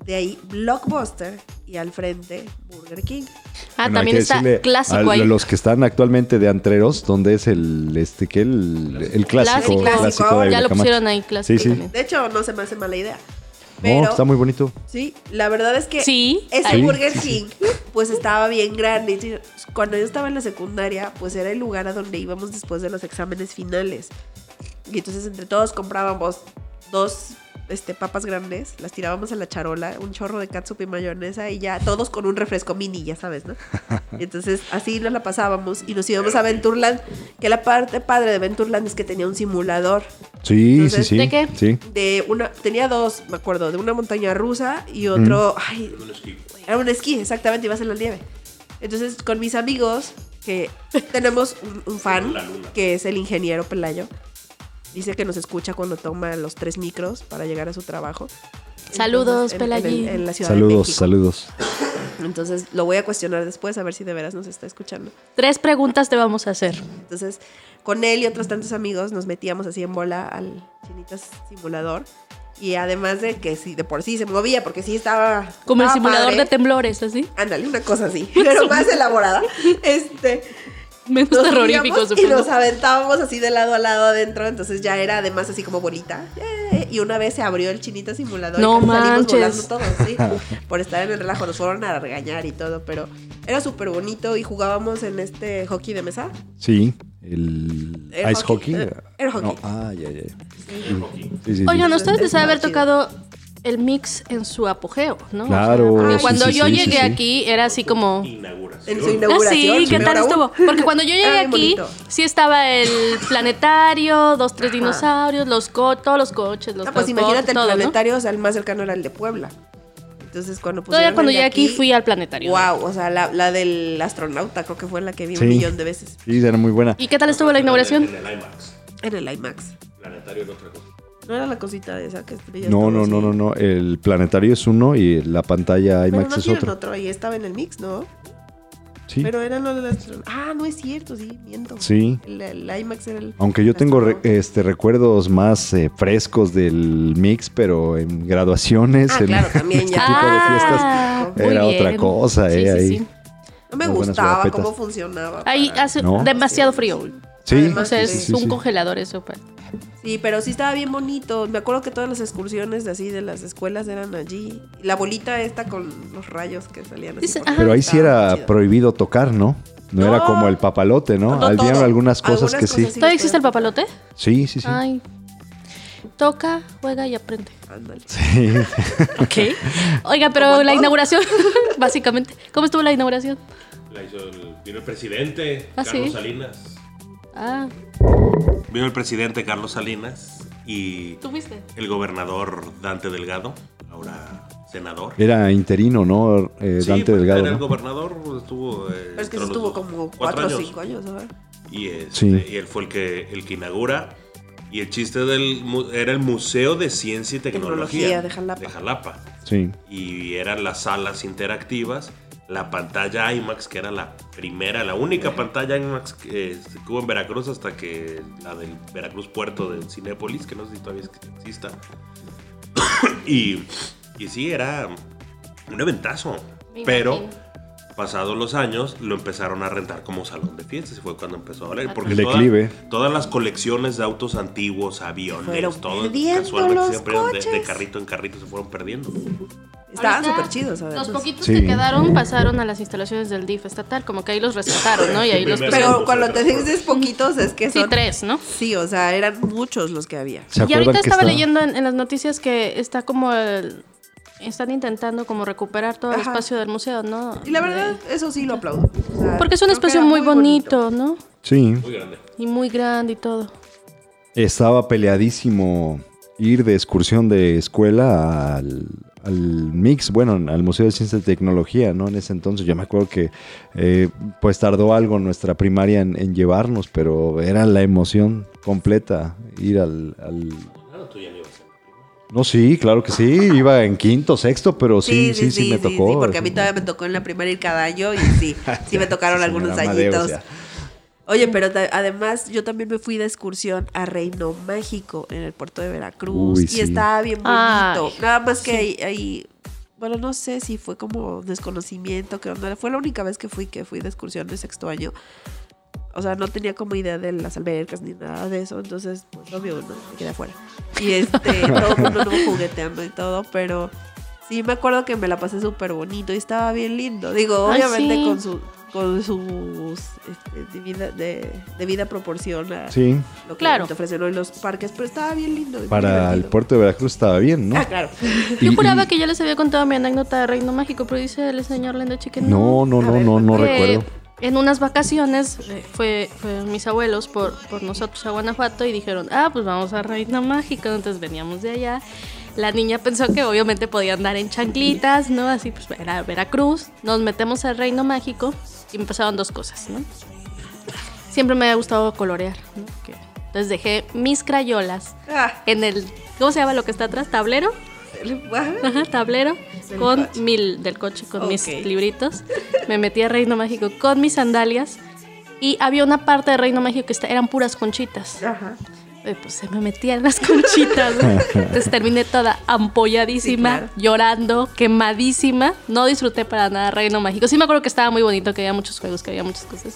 De ahí Blockbuster y al frente Burger King. Ah, Bueno, también está clásico ahí. los que están actualmente de antreros, donde es el este que el, el clásico, Clásico. Ya lo pusieron ahí, clásico Sí, sí. también. De hecho, no se me hace mala idea. No, está muy bonito. sí, la verdad es que Sí, ese ahí. Burger King, pues estaba bien grande. Cuando yo estaba en la secundaria, pues era el lugar a donde íbamos después de los exámenes finales. Y entonces entre todos comprábamos dos este, papas grandes, las tirábamos a la charola, un chorro de catsup y mayonesa y ya todos con un refresco mini, ya sabes, ¿no? Y entonces así nos la pasábamos y nos íbamos a Venturland, que la parte padre de Venturland es que tenía un simulador Sí, Entonces, sí, sí. ¿de qué? Sí. de una, tenía dos, me acuerdo, de una montaña rusa y otro, ay, Un esquí. era un esquí, exactamente, ibas en la nieve. Entonces, con mis amigos, que tenemos un, un fan, que es el ingeniero Pelayo, dice que nos escucha cuando toma los tres micros para llegar a su trabajo. Saludos, Entonces, en- en, el- Pelayín. en la ciudad de Saludos, México. saludos. Entonces, lo voy a cuestionar después a ver si de veras nos está escuchando. Tres preguntas te vamos a hacer. Entonces, con él y otros tantos amigos nos metíamos así en bola al Chinitas Simulador. Y además de que sí, de por sí se movía, porque sí estaba. Como el estaba simulador padre. de temblores, así. Ándale, una cosa así, pero más elaborada. Este. Menos Nos terrorífico, subíamos y nos aventábamos así de lado a lado adentro, entonces ya era además así como bolita. ¡eh! Y una vez se abrió el chinita simulador No y salimos manches. volando todos, ¿sí? Por estar en el relajo, nos fueron a regañar y todo, pero era súper bonito y jugábamos en este hockey de mesa. Sí, el ice hockey. hockey. Eh, air hockey. No, ah, ya, ya. Sí, sí, sí. Oigan, ustedes Es les ha haber tocado el mix en su apogeo, ¿no? Claro, O sea, cuando sí, yo sí, llegué sí, sí. aquí era así como... En su Ah, inauguración. sí, ¿qué tal estuvo? Porque cuando yo llegué bien aquí, bonito. sí estaba el planetario, dos, tres dinosaurios, los co todos los coches, los No, pues transportes, imagínate el todo, ¿no? planetario, o sea, el más cercano era el de Puebla. Entonces, cuando Todavía cuando de llegué aquí fui al planetario. Wow, o sea, la, la del astronauta creo que fue la que vi Sí. un millón de veces Sí, era muy buena. ¿Y qué tal estuvo la inauguración? En el IMAX. en el IMAX. Planetario era otra cosa. No era la cosita esa que brilla No, no, no, no, no. El planetario es uno y la pantalla Pero IMAX no es otro. otro. ahí estaba en el mix, ¿no? Sí. Pero eran los del astronauta. Ah, no es cierto, sí, miento. Sí. El, el IMAX era el. Aunque yo tengo re- este, recuerdos más eh, frescos del mix, pero en graduaciones, Ah, en claro, también este ya. tipo de fiestas, Ah, era bien. otra cosa, Sí, eh, sí, ahí. sí. No me muy gustaba cómo funcionaba. Ahí hace No. demasiado frío. Sí, Además, O sea, es sí, sí, un sí. congelador eso. pues. Sí, pero sí estaba bien bonito. Me acuerdo que todas las excursiones de así de las escuelas eran allí. La bolita esta con los rayos que salían así. Pero ahí sí era chido. prohibido tocar, ¿no? No, era como el papalote, ¿no? No Habían todo. algunas cosas Algunas que sí. cosas sí. ¿Todavía existe el papalote? Sí, sí, sí. Ay. Toca, juega y aprende. Ándale. Sí. Ok. Oiga, pero la todo. inauguración, básicamente. ¿Cómo estuvo la inauguración? La hizo el, vino el presidente, Ah, Carlos ¿sí? Salinas. Ah, Vino el presidente Carlos Salinas y ¿tú fuiste? el gobernador Dante Delgado, ahora senador. Era interino, ¿no? Eh, Sí, Dante Delgado. Era el gobernador, estuvo. eh, Pero es que estuvo dos- como cuatro 4 o años. 5 años, ¿sabes? Y, este, Sí. y él fue el que, el que inaugura. Y el chiste del mu- era el Museo de Ciencia y Tecnología, Tecnología de Jalapa. de Jalapa. Sí. Y eran las salas interactivas la pantalla IMAX, que era la primera, la única pantalla IMAX que, eh, que hubo en Veracruz hasta que la del Veracruz Puerto del Cinépolis, que no sé si todavía exista. y, y sí, era un eventazo. Me Pero imagino. pasados los años lo empezaron a rentar como salón de fiestas y fue cuando empezó a valer. Porque El toda- declive. todas las colecciones de autos antiguos, aviones, todo casualmente siempre de, de carrito en carrito se fueron perdiendo. Estaban súper chidos, además. Los poquitos Sí. que quedaron pasaron a las instalaciones del DIF estatal, como que ahí los rescataron, ¿no? Y ahí los Pero- cuando te dices poquitos es que Sí, son... tres, ¿no? Sí, o sea, eran muchos los que había. ¿Se Y ahorita estaba está- leyendo en, en las noticias que está como el- están intentando como recuperar todo el Ajá. espacio del museo, ¿no? Y la verdad, eso sí lo aplaudo. O sea, Porque es un espacio muy bonito, ¿no? Sí, Muy grande. Y muy grande y todo. estaba peleadísimo ir de excursión de escuela al, al Mix, bueno, al Museo de Ciencia y Tecnología, ¿no? En ese entonces yo me acuerdo que eh, pues tardó algo nuestra primaria en, en llevarnos, pero era la emoción completa ir al... al- Claro, tú ya no sí, claro que sí, iba en quinto, sexto, pero sí, sí, sí, me tocó. sí, porque a mí todavía me tocó en la primaria ir cada año y sí, sí me tocaron Sí, algunos añitos. Oye, pero además yo también me fui de excursión a Reino Mágico en el puerto de Veracruz Uy, y estaba bien bonito. Ay, Nada más que ahí, ahí- bueno, no sé si fue como desconocimiento, que onda. Fue la única vez que fui que fui de excursión de sexto año. O sea, no tenía como idea de las albercas ni nada de eso, entonces, pues obvio, no, me quedé afuera. Y este, todo el mundo no jugueteando y todo, pero sí me acuerdo que me la pasé súper bonito y estaba bien lindo. Digo, Ay, obviamente sí. con su con sus este, debida, de, debida proporción a Sí, lo que Claro. te ofrecen hoy los parques, pero estaba bien lindo. para el puerto de Veracruz estaba bien, ¿no? Ah, claro. Yo juraba y- que ya les había contado mi anécdota de Reino Mágico, pero dice el señor Lendechi que No, no, no, ver, no, no recuerdo. En unas vacaciones eh, fue, fueron mis abuelos por, por nosotros a Guanajuato y dijeron, ah, pues vamos a Reino Mágico. Entonces veníamos de allá. La niña pensó que obviamente podía andar en chanclitas, ¿no? Así pues era Veracruz. Nos metemos al Reino Mágico y me pasaron dos cosas, ¿no? Siempre me ha gustado colorear, ¿no? Que- entonces dejé mis crayolas Ah, en el, ¿cómo se llama lo que está atrás? ¿Tablero? Ajá, tablero con coche. mil del coche con mis libritos. Me metí a Reino Mágico con mis sandalias y había una parte de Reino Mágico que esta- eran puras conchitas. Ajá. Eh, Pues se me metía en las conchitas. ¿no? Entonces terminé toda ampolladísima, Sí, claro. llorando, quemadísima. No disfruté para nada Reino Mágico. Sí me acuerdo que estaba muy bonito, que había muchos juegos, que había muchas cosas.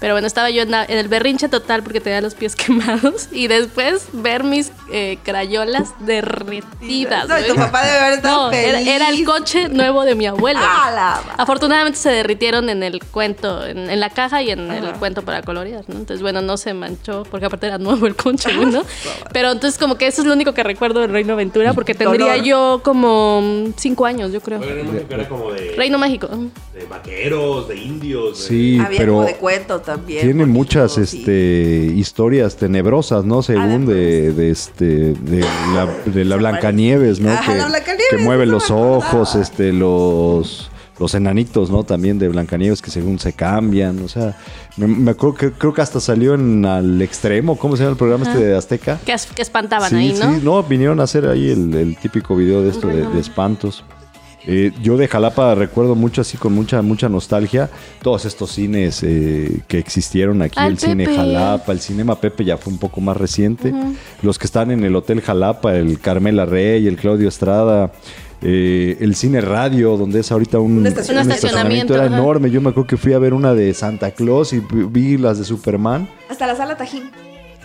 Pero bueno, estaba yo en, la- en el berrinche total porque tenía los pies quemados. Y después ver mis eh, crayolas derretidas. No, tu papá debe haber estado No, era, feliz. era el coche nuevo de mi abuelo. ¡Ah, la Afortunadamente se derritieron en el cuento, en, en la caja y en el cuento para colorear, ¿no? Entonces, bueno, no se manchó, porque aparte era nuevo el coche, ¿no? Pero entonces como que eso es lo único que recuerdo del Reino Aventura, porque tendría Dolor. yo como cinco años, yo creo. Oigan, Mágico era como de, Reino Mágico. de vaqueros, de indios. de- Sí, Había pero como de cuento también. tiene bonito, muchas sí. este historias tenebrosas, ¿no? Según de, de este de la, de la Blancanieves, ¿no? Ajá, que, la Blancanieves, que mueve no me los acordaba. ojos, este los los enanitos, ¿no? También de Blancanieves que según se cambian, o sea, me, me acuerdo que creo que hasta salió en al extremo, ¿cómo se llama el programa este de Azteca? Que, espantaban sí, ahí, ¿no? sí, no, vinieron a hacer ahí el, el típico video de esto de, espantos. Eh, yo de Jalapa recuerdo mucho así con mucha mucha nostalgia todos estos cines eh, que existieron aquí, el cine. Jalapa, el Cinema Pepe ya fue un poco más reciente, los que están en el Hotel Jalapa, el Carmela Rey, el Claudio Estrada, eh, el cine radio, donde es ahorita un, Un estacionamiento. Un estacionamiento, era ajá. enorme, yo me acuerdo que fui a ver una de Santa Claus y vi vi las de Superman. Hasta la sala Tajín.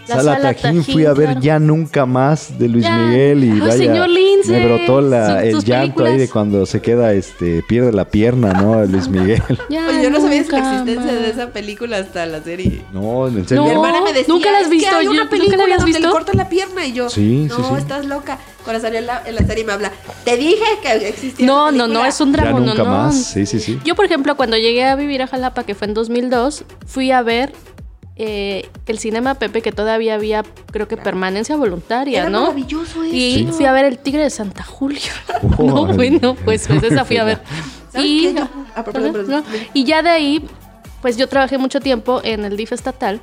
La Sala sala Tajín, Tajín, fui a ver claro. ya nunca más de Luis Ya. Miguel y Ay, vaya, señor Lince, me brotó la- sus- el sus llanto ahí de cuando se queda, este, pierde la pierna, ¿no? Luis Miguel. Ya Oye, yo no sabía de la nunca existencia más. de esa película hasta la serie. No, en serio. No. Mi hermana me decía, ¿nunca la has "Es visto? Hay Yo- una ¿nunca la película habías donde le visto? cortan la pierna y yo. Sí, no, sí, sí. estás loca. Cuando salió en la, en la serie me habla. Te dije que existía. No, no, no, película". es un ya drama, no, nunca no. más. Sí, sí, sí. Yo, por ejemplo, cuando llegué a vivir a Jalapa, que fue en 2002, fui a ver eh, el Cinema Pepe, que todavía había, creo que, permanencia voluntaria, Era ¿no? maravilloso eso. Y fui a ver El Tigre de Santa Julia. no, bueno, pues, pues esa fui a ver. ¿Sabes Y? Yo- ah, perdón, perdón. ¿no? y ya de ahí, pues yo trabajé mucho tiempo en el DIF estatal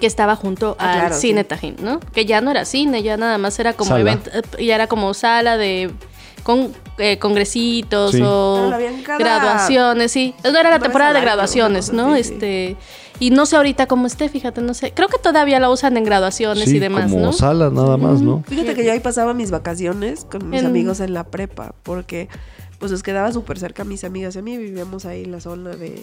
que estaba junto Ah, al claro, cine sí. Tajín, ¿no? Que ya no era cine, ya nada más era como Sala. evento, eh, ya era como sala de con eh, congresitos Sí. o Claro, habían cada- graduaciones, sí. No era la temporada de graduaciones, ¿no? sí. Y no sé ahorita cómo esté, fíjate, no sé. Creo que todavía la usan en graduaciones Sí, y demás, como ¿no? salas nada más, ¿no? Fíjate que yo ahí pasaba mis vacaciones con mis En- amigos en la prepa, porque pues nos quedaba súper cerca a mis amigas y a mí, vivíamos ahí en la zona de,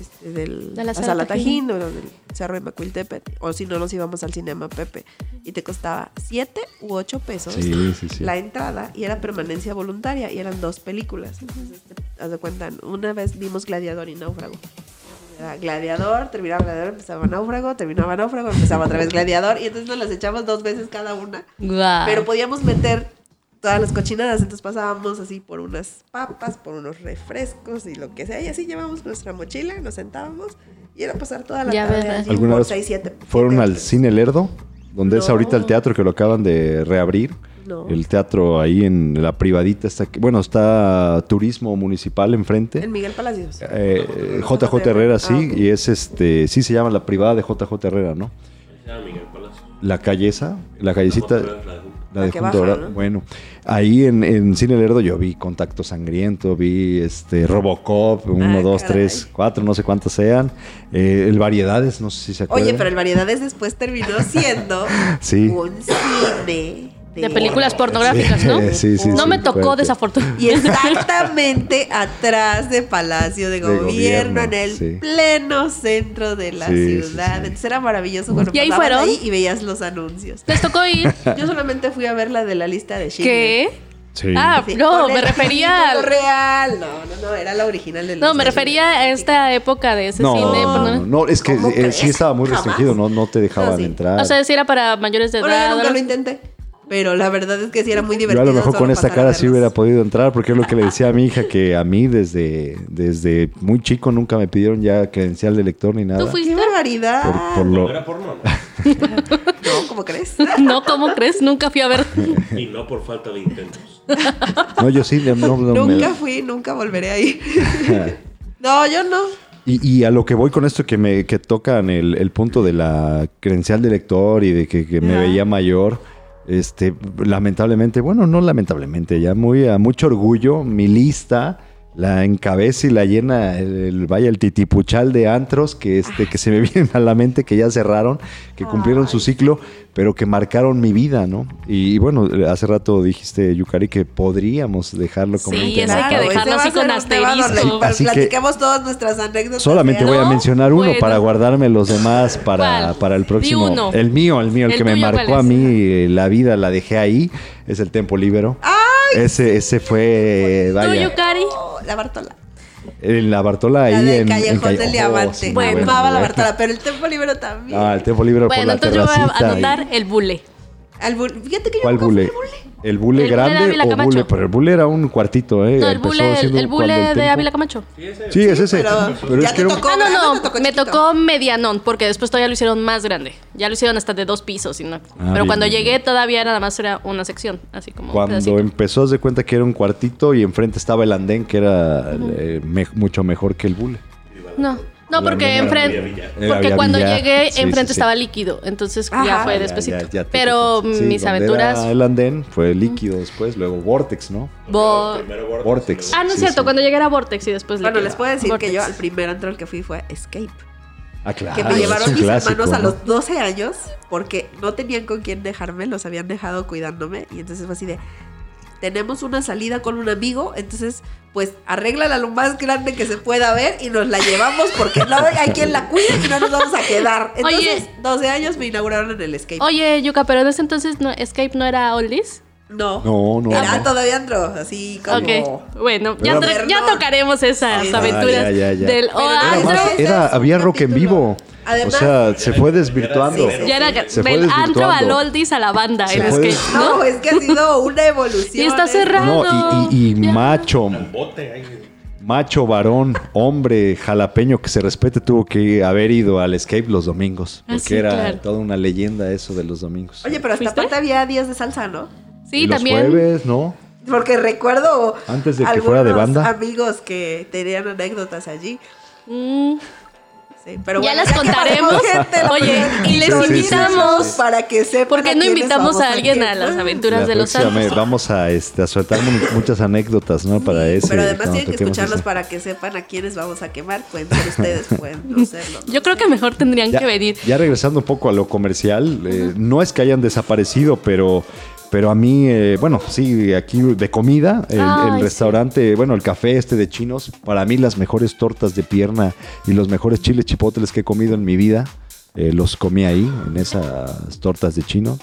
este, del, De la la Sala Sala Tajín. Tajín, o del Cerro de Macuiltepet, o si no nos íbamos al Cinema Pepe, y te costaba siete u ocho pesos Sí, sí, sí. la entrada, y era permanencia voluntaria, y eran dos películas. Entonces, te- haz de cuenta, una vez vimos Gladiador y Náufrago. Era Gladiador, terminaba Gladiador, empezaba Náufrago, terminaba Náufrago, empezaba otra vez Gladiador, y entonces nos las echamos dos veces cada una. Pero podíamos meter todas las cochinadas, entonces pasábamos así por unas papas, por unos refrescos y lo que sea, y así llevamos nuestra mochila, nos sentábamos y era pasar toda la Ya tarde ves, allí ¿Alguna por vez seis, siete- fueron siete al. Cine Lerdo? Donde es ahorita el teatro que lo acaban de reabrir. No. El teatro ahí en la privadita está, bueno, está turismo municipal enfrente. En Miguel Palacios. Eh, JJ Herrera, sí, Ah, y es este, sí se llama la privada de JJ Herrera, ¿no? Se llama Miguel Palacio. La calle esa, la callecita, La de- la de- la Junto baja. Bueno, ahí en, en Cine Lerdo yo vi Contacto Sangriento, vi este Robocop, uno, Ah, dos, caray. tres, cuatro, no sé cuántos sean. Eh, el Variedades, no sé si se acuerdan. Oye, pero el Variedades después terminó siendo Sí. un cine de películas pornográficas, ¿no? Sí, sí, no sí, me tocó fuerte. desafortunadamente. Y exactamente atrás de Palacio de, De Gobierno, gobierno, en el sí. pleno centro de la ciudad. sí. Entonces era maravilloso cuando ¿Y ahí fueron? ahí y veías los anuncios. Les tocó ir. Yo solamente fui a ver la de la lista de Schindler. ¿Qué? Sí. Ah, Sí, no, me refería al- real. No, no, no, era la original de No, me refería a esta época de ese no, cine. no, pues, no, no, es que ¿Cómo eh, sí estaba muy restringido, no, no te dejaban No, sí. entrar. O sea, si era para mayores de Bueno, edad. yo nunca ¿no? lo intenté. Pero la verdad es que sí era muy Yo divertido. a lo mejor con esta cara sí hubiera podido entrar, porque es lo que le decía a mi hija, que a mí desde, desde muy chico nunca me pidieron ya credencial de lector ni nada. ¿Tú ¡Qué fuiste? barbaridad! Por, por No lo, era porno, No, ¿cómo crees? No, ¿cómo crees? Nunca fui a ver. ¿no? Y no por falta de intentos. no, yo sí, no, no, no me- nunca fui, nunca volveré a ir. no, yo no. Y, y a lo que voy con esto que me que tocan el, el punto de la credencial de lector y de que, que me veía mayor, este, lamentablemente, bueno, no lamentablemente, ya muy a mucho orgullo, mi lista la encabeza y la llena el, el- vaya el titipuchal de antros que este que se me vienen a la mente que ya cerraron, que cumplieron su ciclo, pero que marcaron mi vida, ¿no? Y, bueno, hace rato dijiste Yukari que podríamos dejarlo como Sí, eso hay que dejarlo así con asterisco. Así que- Platiquemos todas nuestras anécdotas. Solamente voy a mencionar uno bueno. para guardarme los demás para, para el próximo. uno. El mío, el mío, el, ¿El que me marcó a mí eh, la vida, la dejé ahí, es el Tempo Libero. Ese, ese fue, ¿Tú, vaya, Yukari? Oh, la Bartola. en la Bartola ahí La del en, en Callejón Calle- del Oh, Diamante. sí, muy Bueno. bueno, la. Bartola, pero el Tempo Libero también. Ah, el Tempo por Bueno, la entonces yo voy a terracita y- anotar el bule. Al bul- Fíjate que yo ¿Cuál nunca fui bule? al bule. ¿El bule El grande o bule? Pero el bule era un cuartito, ¿eh? No, el bule, el de Ávila Camacho. Sí, es ese. pero Pero ya es te que era un- tocó. Ah, no, no, tocó me tocó medianón, porque después todavía lo hicieron más grande. Ya lo hicieron hasta de dos pisos. y no- Pero bien, cuando bien, llegué todavía nada más era una sección, así como un Cuando pedacito. empezó, de cuenta que era un cuartito y enfrente estaba el andén, que era eh, me- mucho mejor que el bule. No, no, porque enfrente... Porque cuando llegué, Sí, enfrente sí, sí. estaba líquido. Entonces ya fue despacito. Ya, ya te Pero. Sí, mis aventuras... era el andén fue líquido después, luego Vortex, ¿no? Bo- Primero Vortex. Ah, no es Sí, cierto, sí. cuando llegué era Vortex y después Bueno, líquido. les puedo decir Vortex. que yo al primer antro al que fui fue Escape. Ah, claro. que me llevaron mis clásico, hermanos a ¿no? los 12 años porque no tenían con quién dejarme, los habían dejado cuidándome y entonces fue así de tenemos una salida con un amigo, entonces pues arréglala lo más grande que se pueda ver y nos la llevamos porque no hay quien la cuide y no nos vamos a quedar. Entonces, Oye. 12 años me inauguraron en el Escape. Oye, Yuka, pero en ese entonces no, Escape no era Oldies. No. No, no. Era no. todavía antro, así como Ok, bueno, ya, Era- tra- ya tocaremos esas Sí. aventuras Ah, ya, ya, ya. del Pero o- no, Era, antro. más- ese era- es un había rock en vivo. Además- o sea, se fue desvirtuando. Ya era Se fue del antro al. Oldies a la banda Se en fue Escape, ¿no? No, es que ha sido una evolución. Y está cerrado. No, y, y- y Ya. macho, macho, varón, hombre, jalapeño que se respete, tuvo que haber ido al escape los domingos. Ah, Porque sí, era claro. toda una leyenda eso de los domingos. Oye, pero hasta aparte había días de salsa, ¿no? Sí, Y los también. jueves, ¿no? Porque recuerdo Antes de que fuera de banda. amigos que tenían anécdotas allí. Mm, Sí, pero Ya bueno, las que contaremos. gente, la Oye, y les invitamos. para que sepan ¿Por qué no invitamos a alguien a las aventuras La de los vez vamos a, este, a soltar mu- muchas anécdotas, ¿no? Para ese. Pero además tienen que escucharlos ese. para que sepan a quiénes vamos a quemar. Pueden ser ustedes, pueden no serlo. ¿no? Yo creo que mejor tendrían Ya, que venir. ya regresando un poco a lo comercial, eh, no es que hayan desaparecido, pero, pero a mí, eh, bueno, sí, aquí de comida, el, Ay, el sí. restaurante, bueno, el café este de chinos, para mí las mejores tortas de pierna y los mejores chiles chipotles que he comido en mi vida, eh, los comí ahí, en esas tortas de chino.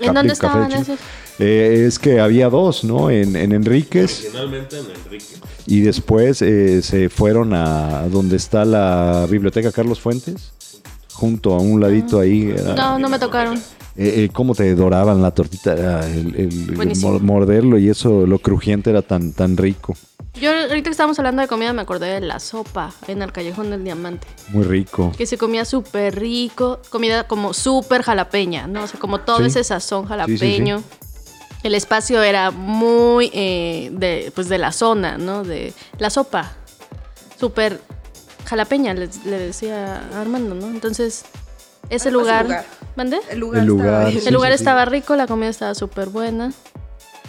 ¿En dónde estaban chino. esos? Eh, es que había dos, ¿no? En, en Enríquez Originalmente en Enrique. y después eh, se fueron a donde está la biblioteca Carlos Fuentes, junto a un ladito ahí. era- No, no me tocaron. Eh, eh, cómo te doraban la tortita, era el, morderlo y eso, lo crujiente era tan, tan rico, Yo ahorita que estábamos hablando de comida me acordé de la sopa en el Callejón del Diamante. muy rico. Que se comía súper rico, comida como súper jalapeña, ¿no? O sea, como todo Sí. ese sazón Sí, jalapeño. sí, El espacio era muy eh, de, pues de la zona, ¿no? De la sopa. Súper jalapeña, le, le decía a Armando, ¿no? Entonces, ese lugar... lugar. ¿Mande? El lugar, El estaba lugar, sí, El lugar sí, sí. estaba rico, la comida estaba súper buena.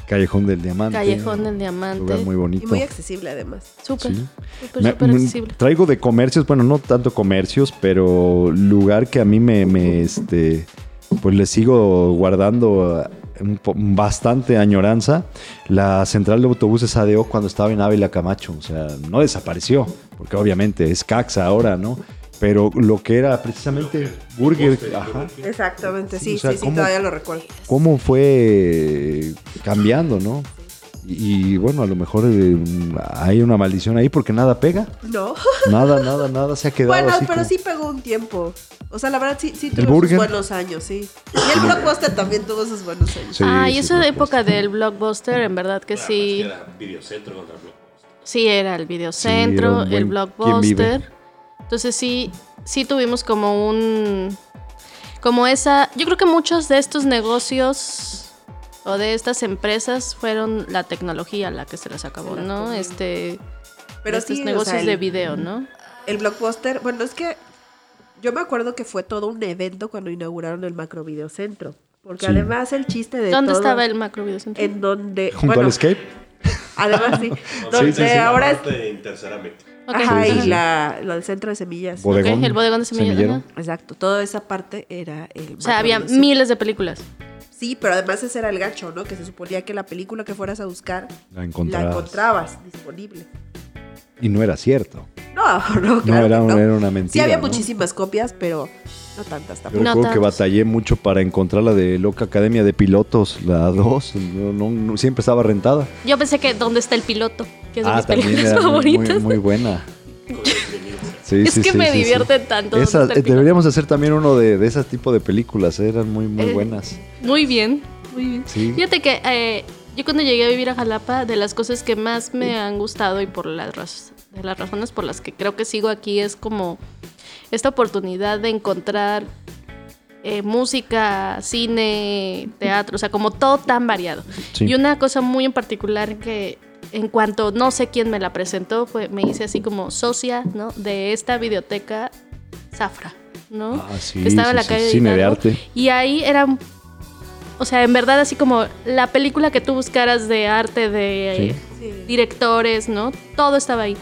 Callejón del Diamante. Callejón del Lugar Diamante. muy Y bonito. muy accesible además. Súper, Sí. súper, súper accesible. traigo de comercios, bueno, no tanto comercios, pero lugar que a mí me, me, este, pues le sigo guardando eh, bastante añoranza. La central de autobuses ADO cuando estaba en Ávila Camacho, o sea, no desapareció, porque obviamente es Caxa ahora, ¿no? Pero lo que era precisamente Burger, ajá, Exactamente, sí, O sea, sí, sí, ¿cómo- todavía lo recuerdo. cómo fue cambiando, ¿no? Y, y, bueno, a lo mejor eh, hay una maldición ahí porque nada pega. No. Nada, nada, nada se ha quedado Bueno, así pero como- sí pegó un tiempo. O sea, la verdad sí, sí ¿El tuvo sus burger? buenos años, sí. Y el Blockbuster también tuvo sus buenos años. Sí, ah, y sí, esa época del blockbuster, en verdad que sí. Era videocentro contra Blockbuster. Sí, era el videocentro, Sí, era el buen ¿Quién vive? blockbuster. Entonces sí, sí tuvimos como un... Como esa... Yo creo que muchos de estos negocios o de estas empresas fueron la tecnología la que se les acabó, ¿no? Este... Pero estos sí, o negocios sea, el- de video, ¿no? El Blockbuster, bueno, es que yo me acuerdo que fue todo un evento cuando inauguraron el Macro Videocentro. Porque Sí. además el chiste de ¿Dónde todo- estaba el macro videocentro? En donde... Junto bueno, al escape. Además sí. Donde sí, sí. ahora es... Ajá, y sí. la, lo del centro de semillas. Bod- bodegón, Ok, el bodegón de semillas. Exacto, toda esa parte era el... O sea, había miles de películas. Sí, pero además ese era el gacho, ¿no? Que se suponía que la película que fueras a buscar La la encontrabas. disponible. Y no era cierto. No, no, claro. era no. era una mentira, Sí, había ¿no? muchísimas copias, pero no tantas Yo tampoco. No recuerdo que batallé mucho para encontrar la de Loca Academia de Pilotos, la 2. No, no- no- siempre estaba rentada. Yo pensé que ¿Dónde está el piloto? Que es de ah, mis películas era muy, favoritas. muy, muy buena. Sí, Es sí, que sí, me divierten tanto. ¿Dónde Esas- está el eh, deberíamos hacer también uno de, de ese tipo de películas, eh, eran muy, muy Eh, buenas. Muy bien, muy bien. Fíjate que eh, yo cuando llegué a vivir a Jalapa, de las cosas que más me han gustado y por las, raz- de las razones por las que creo que sigo aquí es como esta oportunidad de encontrar música, cine, teatro, o sea, como todo tan variado. Y una cosa muy en particular que en cuanto no sé quién me la presentó, fue, me hice así como socia, ¿no? De esta videoteca Zafra, ¿no? Ah, sí, que estaba en la calle de arte. Y ahí era, o sea, en verdad así como la película que tú buscaras de arte, de Sí. eh, directores, ¿no? Todo estaba ahí.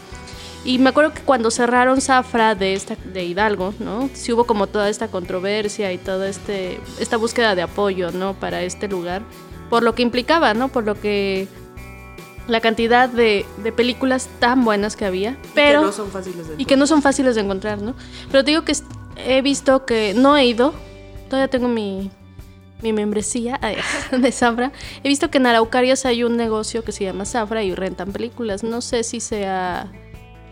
Y me acuerdo que cuando cerraron Zafra de, esta, de Hidalgo, ¿no? Sí hubo como toda esta controversia y toda este, esta búsqueda de apoyo, ¿no? Para este lugar, por lo que implicaba, ¿no? Por lo que la cantidad de, de películas tan buenas que había. Pero, Y que no son fáciles de y que no son fáciles de encontrar, ¿no? Pero te digo que he visto que no he ido, todavía tengo mi, mi membresía de Zafra. He visto que en Araucarias hay un negocio que se llama Zafra y rentan películas. No sé si sea,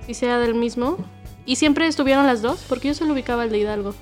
si sea del mismo. Y siempre estuvieron las dos, porque yo solo ubicaba el de Hidalgo.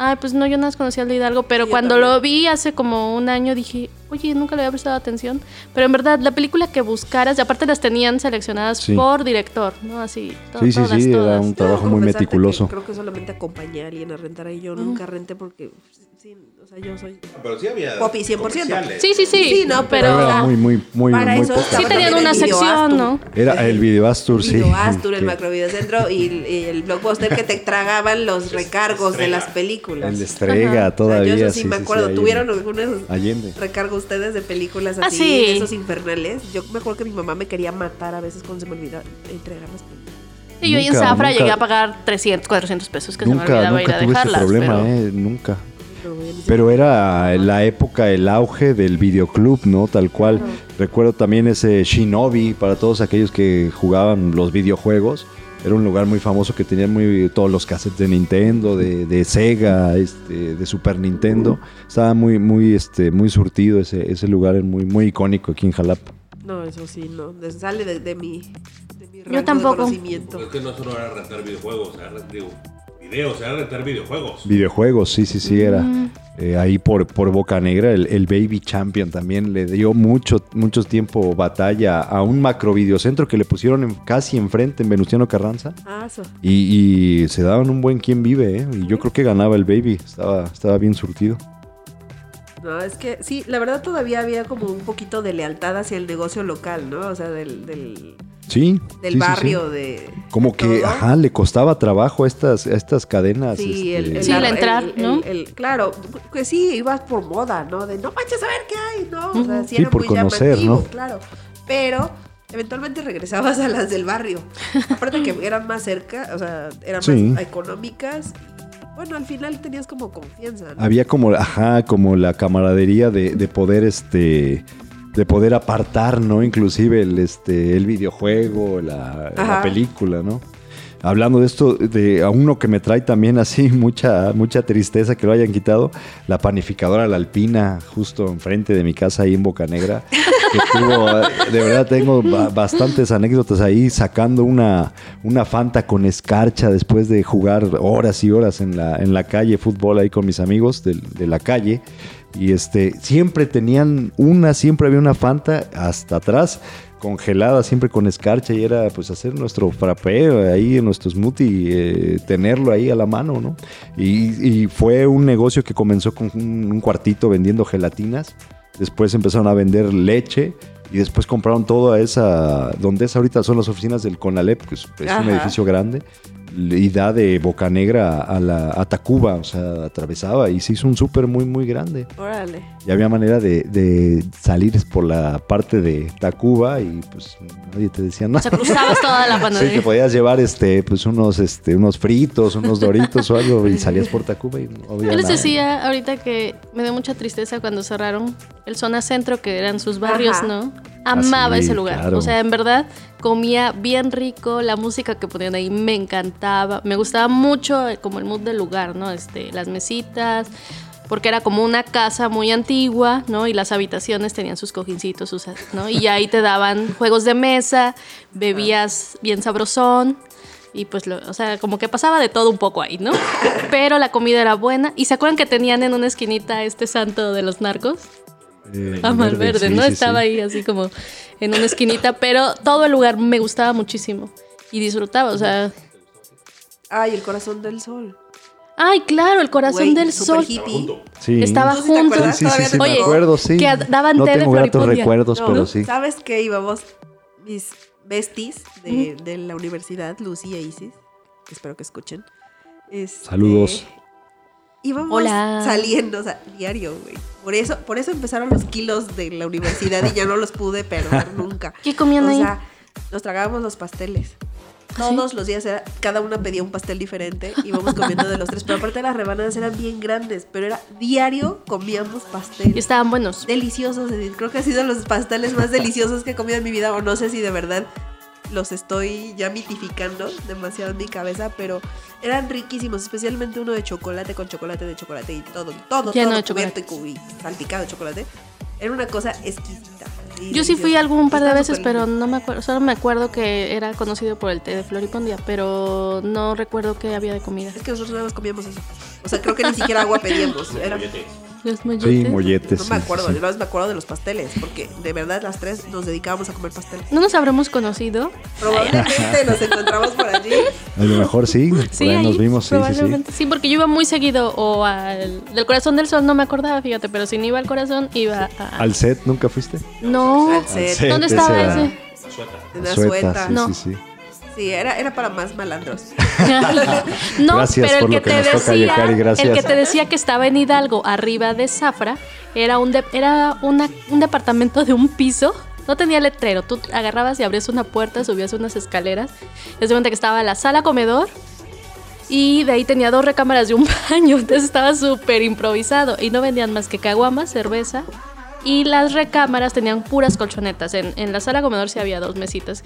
Ah, pues no, yo nada más conocía el de Hidalgo, pero Yo cuando lo vi hace como un año dije, oye, nunca le había prestado atención. Pero en verdad, la película que buscaras, y aparte las tenían seleccionadas Sí. por director, ¿no? Así, to- Sí, sí, todas, sí, era todas. un Debo trabajo muy confesarte que meticuloso. Creo que solamente acompañé a alguien a rentar ahí. Yo nunca renté porque sí, o sea, yo soy Pero sí había. Poppy 100%. comerciales. Sí, sí, sí. Sí, no, pero- pero. Era muy, muy, muy, para muy eso Sí tenían una sección. ¿no? Era el Videoastur, sí. Videoastur, el Macrovideocentro y, y el Blockbuster que te tragaban los recargos de las películas. El Estrega O sea, todavía. yo eso sí, sí, me sí, acuerdo. sí, ¿Tuvieron Allende. algunos Allende. recargos ustedes de películas Ah, así, sí. de esos infernales? Yo me acuerdo que mi mamá me quería matar a veces cuando se me olvidaba entregar las películas. Y yo ahí en Nunca, Zafra nunca- llegué a pagar 300, 400 pesos que se me Nunca, olvidaba ir nunca a tuve ese dejarlas. problema, pero... eh, nunca. Pero, era la época, el auge del videoclub, ¿no? Tal cual. Recuerdo también ese Shinobi para todos aquellos que jugaban los videojuegos. Era un lugar muy famoso que tenía muy, todos los cassettes de Nintendo, de, de Sega, este, de Super Nintendo. Estaba muy, muy, este, muy surtido ese, ese lugar, es muy, muy icónico aquí en Jalapa. No, eso sí, no. de- Sale de, de mi, de mi rango Yo tampoco. de conocimiento. Es que no solo era rentar videojuegos, era rentar digo, videos, era rentar videojuegos. Videojuegos, sí, sí, sí, era. Mm. Eh, ahí por, por Boca Negra, el, el Baby Champion también le dio mucho, mucho tiempo batalla a un macro videocentro que le pusieron en- casi enfrente en Venustiano Carranza. Ah, eso. Y, y se daban un buen quien vive, ¿eh? Y yo creo que ganaba el Baby, estaba, estaba bien surtido. No, es que sí, la verdad todavía había como un poquito de lealtad hacia el negocio local, ¿no? O sea, del, del, Sí. del sí, barrio, sí. de... Como que, todo. ajá, le costaba trabajo a estas, a estas cadenas. Sí, este, el, el- Sí, el el- entrar, el- ¿no? el- claro, que sí, ibas por moda, ¿no? De no manches a ver qué hay, ¿no? O sea, sí, Sí, era por muy conocer, llamativo, ¿no? claro. Pero eventualmente regresabas a las del barrio. Aparte que eran más cerca, o sea, eran Sí. más económicas. Bueno, al final tenías como confianza, ¿no? había como, ajá, como la camaradería de, de poder, este, de poder apartar, ¿no? Inclusive el, este, el videojuego, la, la película, ¿no? Hablando de esto, de a uno que me trae también así mucha, mucha tristeza que lo hayan quitado, la panificadora La Alpina, justo enfrente de mi casa ahí en Boca Negra, que tuvo, eh, de verdad tengo ba- bastantes anécdotas ahí sacando una, una Fanta con escarcha después de jugar horas y horas en la, en la calle, fútbol ahí con mis amigos de, de la calle. Y este, siempre tenían una, siempre había una Fanta hasta atrás, congelada, siempre con escarcha, y era pues hacer nuestro frappé ahí, nuestro smoothie, eh, tenerlo ahí a la mano, ¿no? Y, y fue un negocio que comenzó con un, un cuartito vendiendo gelatinas, después empezaron a vender leche. Y después compraron todo a esa, donde es ahorita son las oficinas del Conalep, que es, un edificio grande, y da de Boca Negra a, la, a Tacuba, o sea, atravesaba y se hizo un súper muy, muy grande. Órale. Y había manera de, de salir por la parte de Tacuba y pues nadie te decía O nada. sea, cruzabas toda la Sí, panadería. que podías llevar este, pues unos, este, unos fritos, unos doritos o algo y salías por Tacuba y no había Yo les nada. decía ahorita que me dio mucha tristeza cuando cerraron el zona centro, que eran sus barrios, Ajá. ¿no? Amaba sí, ese lugar. claro. O sea, en verdad comía bien rico, la música que ponían ahí me encantaba. Me gustaba mucho eh, como el mood del lugar, ¿no? Este, las mesitas, porque era como una casa muy antigua, ¿no? Y las habitaciones tenían sus cojincitos, sus, ¿no? Y ahí te daban juegos de mesa, bebías bien sabrosón. Y pues, lo- o sea, como que pasaba de todo un poco ahí, ¿no? Pero la comida era buena. ¿Y se acuerdan que tenían en una esquinita este santo de los narcos? Eh, A Malverde, sí, ¿no? sí, Estaba sí. ahí así como en una esquinita, pero todo el lugar me gustaba muchísimo y disfrutaba, o sea, Ay, el corazón del sol. ay, claro, el corazón del sol hippie. Sí. estaba ¿Tú sí te junto. acuerdas? Sí, sí, Todavía sí, te me Oye, acuerdo, sí. que daban no té de tengo gratos floripondia. recuerdos, No, pero sí. ¿Sabes qué íbamos? Mis besties de, de la universidad, Lucy e Isis, espero que escuchen. Este, Saludos. Íbamos Hola. saliendo, o sea, diario, güey. Por eso, por eso empezaron los kilos de la universidad y ya no los pude perder nunca. ¿Qué comían o ahí? sea, nos tragábamos los pasteles. ¿Ah, sí? Todos los días era, cada una pedía un pastel diferente, íbamos comiendo de los tres, pero aparte las rebanadas eran bien grandes, pero era diario comíamos pastel. Y estaban buenos. Deliciosos, Edith. creo que ha sido los pasteles más deliciosos que he comido en mi vida, o no sé si de verdad los estoy ya mitificando demasiado en mi cabeza, pero eran riquísimos, especialmente uno de chocolate con chocolate de chocolate y todo, todo, Lleno todo de cubierto y y salpicado de chocolate. Era una cosa exquisita. Yo sí fui algún par de veces, pero no me acuerdo, solo me acuerdo que era conocido por el té de floripondia, pero no recuerdo qué había de comida. Es que nosotros nada más comíamos eso. O sea, creo que ni siquiera agua pedíamos. Era, Los Sí, molletes. molletes. No sí, me acuerdo, sí. yo más me acuerdo de los pasteles, porque de verdad las tres nos dedicábamos a comer pasteles. ¿No nos habremos conocido? Probablemente nos encontramos por allí. A lo mejor sí, por ahí nos vimos, sí, sí, sí. probablemente sí. porque yo iba muy seguido o al del Corazón del Sol, no me acordaba, fíjate, pero si no iba al Corazón, iba a... ¿Al set nunca fuiste? No, Al set. ¿dónde estaba ese? La Sueta, sueta. sí, No. sí, sí. Sí, era, era para más malandros. no, Gracias pero el que, que te toca, decía, el que te decía que estaba en Hidalgo, arriba de Zafra, era un de- era una, un departamento de un piso. No tenía letrero, tú agarrabas y abrías una puerta, subías unas escaleras. Y de cuenta que estaba la sala comedor y de ahí tenía dos recámaras de un baño. Entonces estaba súper improvisado y no vendían más que caguamas, cerveza. Y las recámaras tenían puras colchonetas. En, en la sala comedor sí había dos mesitas.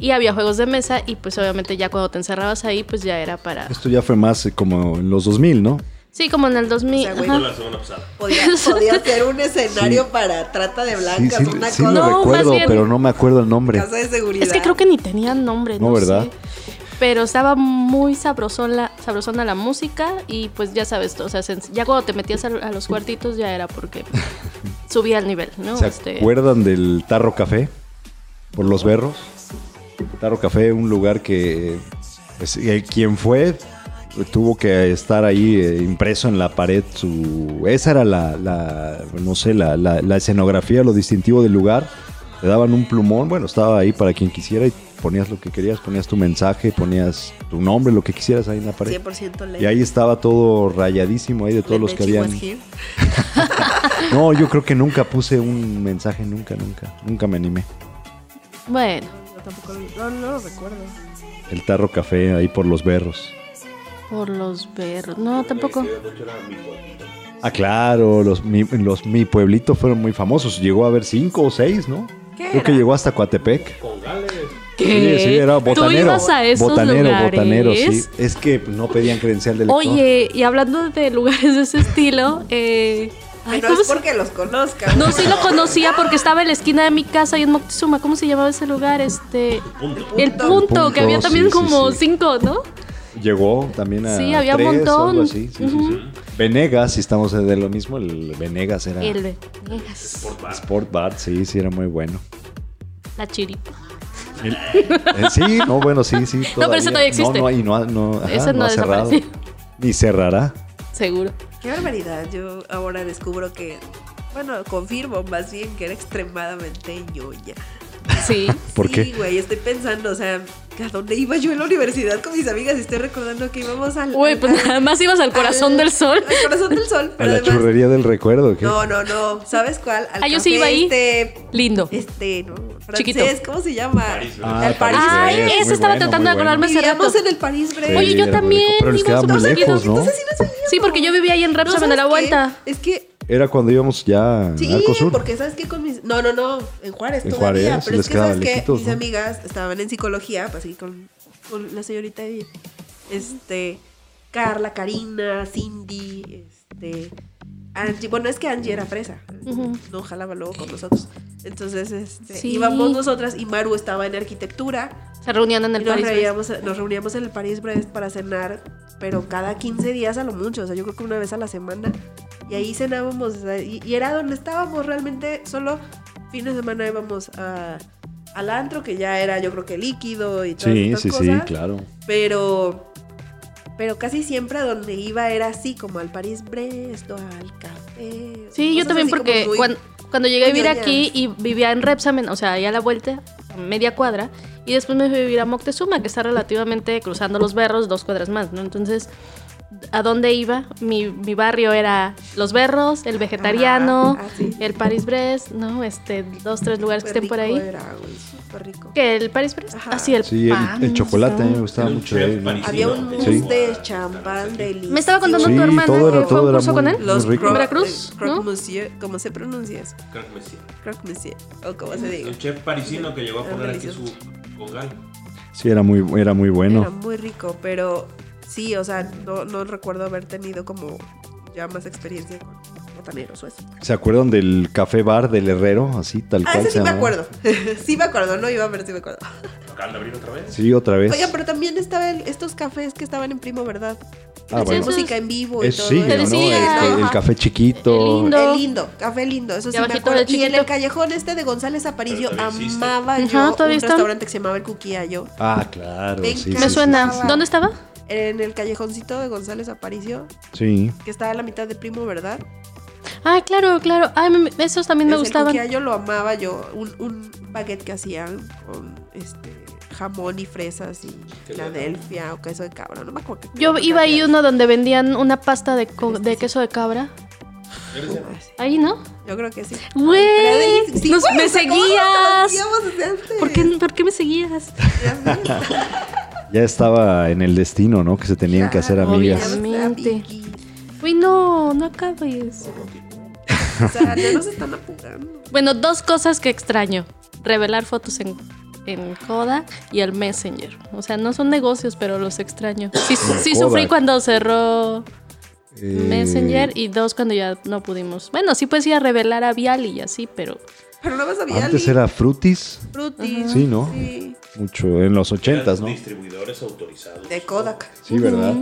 Y había juegos de mesa y pues obviamente ya cuando te encerrabas ahí pues ya era para... Esto ya fue más eh, como en los 2000, ¿no? Sí, como en el 2000. O sea, güey, ajá. La semana pasada. Podía, podía ser un escenario para trata de Sí, blancas, sí, una sí cosa. lo No, más recuerdo, bien- pero no me acuerdo el nombre. casa de seguridad. Es que creo que ni tenían nombre, No, no, ¿verdad? sé. Pero estaba muy sabrosona, sabrosona la música y pues ya sabes, o sea, se- ya cuando te metías a, a los cuartitos ya era porque subía el nivel, ¿no? ¿Se Este, acuerdan del Tarro Café? Por los berros. Tarro Café, un lugar que pues, eh, quien fue tuvo que estar ahí eh, impreso en la pared su esa era la, la, no sé la, la- la escenografía lo distintivo del lugar le daban un plumón bueno estaba ahí para quien quisiera y ponías lo que querías ponías tu mensaje ponías tu nombre lo que quisieras ahí en la pared 100% ley. y ahí estaba todo rayadísimo ahí de todos los que habían no yo creo que nunca puse un mensaje nunca nunca nunca me animé Bueno, Yo tampoco no, no lo recuerdo. el Tarro Café ahí por los berros por los berros. No, tampoco. Ah, claro, los mi, los mi pueblito fueron muy famosos. Llegó a haber cinco o seis, ¿no? ¿Qué Creo que llegó hasta Coatepec. ¿Qué? Sí, sí, era botanero. ¿Tú ibas a esos botanero, lugares? botanero, sí. Es que no pedían credencial de lector. Oye, y hablando de lugares de ese estilo, eh, ay, Pero ¿cómo es se- porque los conozcan. No, sí lo conocía porque estaba en la esquina de mi casa y en Moctezuma. ¿Cómo se llamaba ese lugar? Este. Punto. El punto, El punto, que había también sí, como sí. cinco, ¿no? Llegó también a Sí, había un montón. algo así. Venegas, si estamos de lo mismo, el Venegas era El de Vegas, Sport Bar, sí, sí, era muy bueno. la chiripa. Eh, sí, no, bueno, sí, sí. pero ese todavía existe. No, no, y no, no, ajá, Ese no ha cerrado. Ni cerrará. Seguro. Qué barbaridad. Yo ahora descubro que, bueno, confirmo más bien que era extremadamente ñoña. Sí. ¿Por sí, qué? güey, estoy pensando, o sea, ¿a dónde iba yo en la universidad con mis amigas? Y estoy recordando que íbamos al. Al- pues al- nada más ibas al corazón al- del sol. Al corazón del sol. A Pero la además- churrería del recuerdo. ¿qué? No, no, no. ¿Sabes cuál? Al Ah, yo sí iba ahí. Este, Lindo. este, ¿no? Francés, Chiquito. ¿cómo se llama? París. Ah, el París. Ay, ese estaba bueno, tratando de bueno. acordarme hace Vivíamos rato. en el París Brest. Sí, Oye, yo también Pero les quedaba muy lejos, seguido. ¿no? Entonces sí nos veíamos. Sí, porque yo vivía ahí en ¿sabes a la vuelta. Es que Era cuando íbamos ya Sí, en Arcosur. porque ¿sabes qué? Con mis... No, no, no, en Juárez En todavía. Juárez, pero les es que, ¿sabes qué? lejitos, Mis ¿no? amigas estaban en psicología, pues aquí con, con la señorita Edith. Este, Carla, Karina, Cindy, este... Angie, bueno, es que Angie era fresa. No jalaba luego con nosotros. Entonces, este, Sí. íbamos nosotras y Maru estaba en arquitectura. Se reunían en el Y nos, París. Nos reuníamos en el París Brest para cenar, pero cada 15 días a lo mucho, o sea, yo creo que una vez a la semana. Y ahí cenábamos, y, y era donde estábamos realmente, solo fines de semana íbamos a, al antro, que ya era yo creo que líquido y todas Sí, estas sí, sí, claro. Pero, pero casi siempre a donde iba era así, como al París Brest o al café. Sí, yo también porque muy- cuando, llegué a vivir ñoñas. aquí y vivía en Repsamen, o sea, allá a la vuelta, a media cuadra, y después me fui a vivir a Moctezuma, que está relativamente cruzando los berros, dos cuadras más, ¿no? Entonces, ¿a dónde iba? Mi, mi barrio era Los Berros, el Vegetariano, Ajá, ah, sí. el Paris Brest, ¿no? Este, dos, tres lugares que Súper estén por ahí. Era, güey, súper rico. ¿Qué? ¿El Paris Brest? Ajá. Ah, sí, el Sí, el, pan, el chocolate a mí me ¿no? gustaba Era un mucho. ahí, ¿no? Había un Sí. mousse de champán delicioso. Me estaba contando Sí, tu hermana todo era- que fue todo un era curso muy- con él. Los croque- Veracruz, ¿no? monsieur, ¿cómo se pronuncia eso? Que me sí. Croque monsieur, o como se diga. Un chef parisino que llegó a Era poner aquí su congal. Sí, era muy, era muy Era bueno. muy rico, pero sí, o sea, no, no recuerdo haber tenido como ya más experiencia botaneros o eso. ¿Se acuerdan del café bar del Herrero? Así, tal Ah, cual ese se sí me llamaba? acuerdo. sí me acuerdo, no iba, pero sí me acuerdo. ¿Acaban de abrir otra vez? Sí, otra vez. Oiga, pero también estaban estos cafés que estaban en Primo, ¿verdad? Ah, Sí, bueno. eso música en vivo y Es todo sí, Te eso. ¿no? decía. El, el Ajá. café chiquito. El lindo. El lindo, café lindo, eso sí me acuerdo. Y en el callejón este de González Aparicio existe. amaba Ajá, yo todavía un está. restaurante que se llamaba El Cuquiayo. Ah, claro. Me sí, Me sí, sí, suena. sí, sí. ¿Dónde estaba? En el callejoncito de González Aparicio, Sí. que estaba a la mitad de Primo, ¿verdad? Ah, claro, claro. Me- esos también me gustaban. El Cuquiayo lo amaba yo. Un, un baguette que hacían con este jamón y fresas y Filadelfia o queso de cabra. No me acuerdo. Yo iba ahí uno donde vendían una pasta de, co- de queso de cabra. Ahí, ¿no? Yo creo que sí. Güey, sí, nos- me o sea, ¿cómo nos seguías. conocíamos desde antes? ¿Por qué, ¿Por qué me seguías? Ya estaba en el destino, ¿no? Que se tenían que hacer amigas. Obviamente. Uy, no, no acabes. O sea, ya nos están apurando. Bueno, dos cosas que extraño. Revelar fotos en, en Kodak y el Messenger. O sea, no son negocios, pero los extraño. Sí, sufrí cuando cerró Eh, Messenger y dos cuando ya no pudimos. Bueno, sí puedes ir a revelar a Vial y así, pero... Pero no vas a Viali. Antes era Frutis, Frutis. Sí, ¿no? Sí. mucho en los ochentas, ¿no? Distribuidores autorizados. De Kodak. Sí, ¿verdad?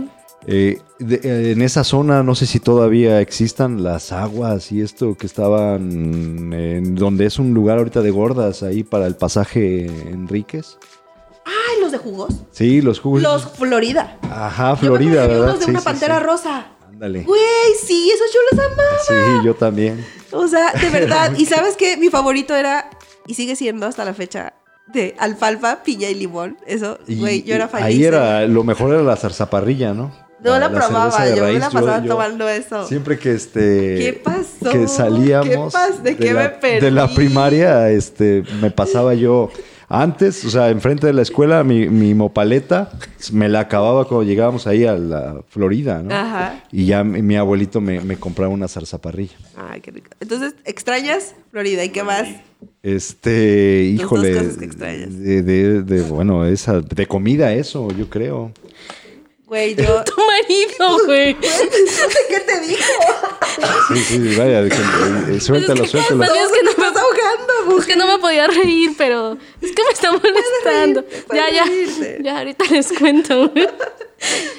Eh, de- eh, en esa zona, no sé si todavía existan las aguas y esto que estaban en donde es un lugar ahorita de gordas ahí para el pasaje Enríquez. Ay, los de jugos. Sí, los jugos. Los Florida. Ajá, Yo me Florida, que ¿verdad? unos de Sí, una sí, pantera sí. rosa. Ándale. Güey, sí, esos yo los amaba. Sí, yo también. O sea, de verdad. Y sabes qué? Mi favorito era, y sigue siendo hasta la fecha, de alfalfa, piña y limón. Eso, güey, yo era feliz. Ahí era, lo mejor era la zarzaparrilla, ¿no? No la, probaba, yo me raíz, la pasaba tomando eso. Siempre que este ¿Qué pasó? que salíamos ¿Qué pas- de qué la, me perdí? de la primaria, este me pasaba yo antes, o sea, enfrente de la escuela mi, mi mopaleta me la acababa cuando llegábamos ahí a la Florida, ¿no? Ajá. Y ya mi, mi abuelito me, me compraba una zarzaparrilla. Ay, qué rico. Entonces, ¿extrañas Florida? ¿Y qué más? Este, Las dos híjole, cosas que extrañas. de, de- de- bueno, esa de comida eso, yo creo. Güey, yo... Tu marido, güey. No sé qué te dijo. Sí, sí, vaya, que- eh, suéltalo, Pues es que- suéltalo. Sabías que no me estás ahogando, Es que no me podía reír, pero es que me está molestando. Ya, ya. Ya, ahorita les cuento. güey.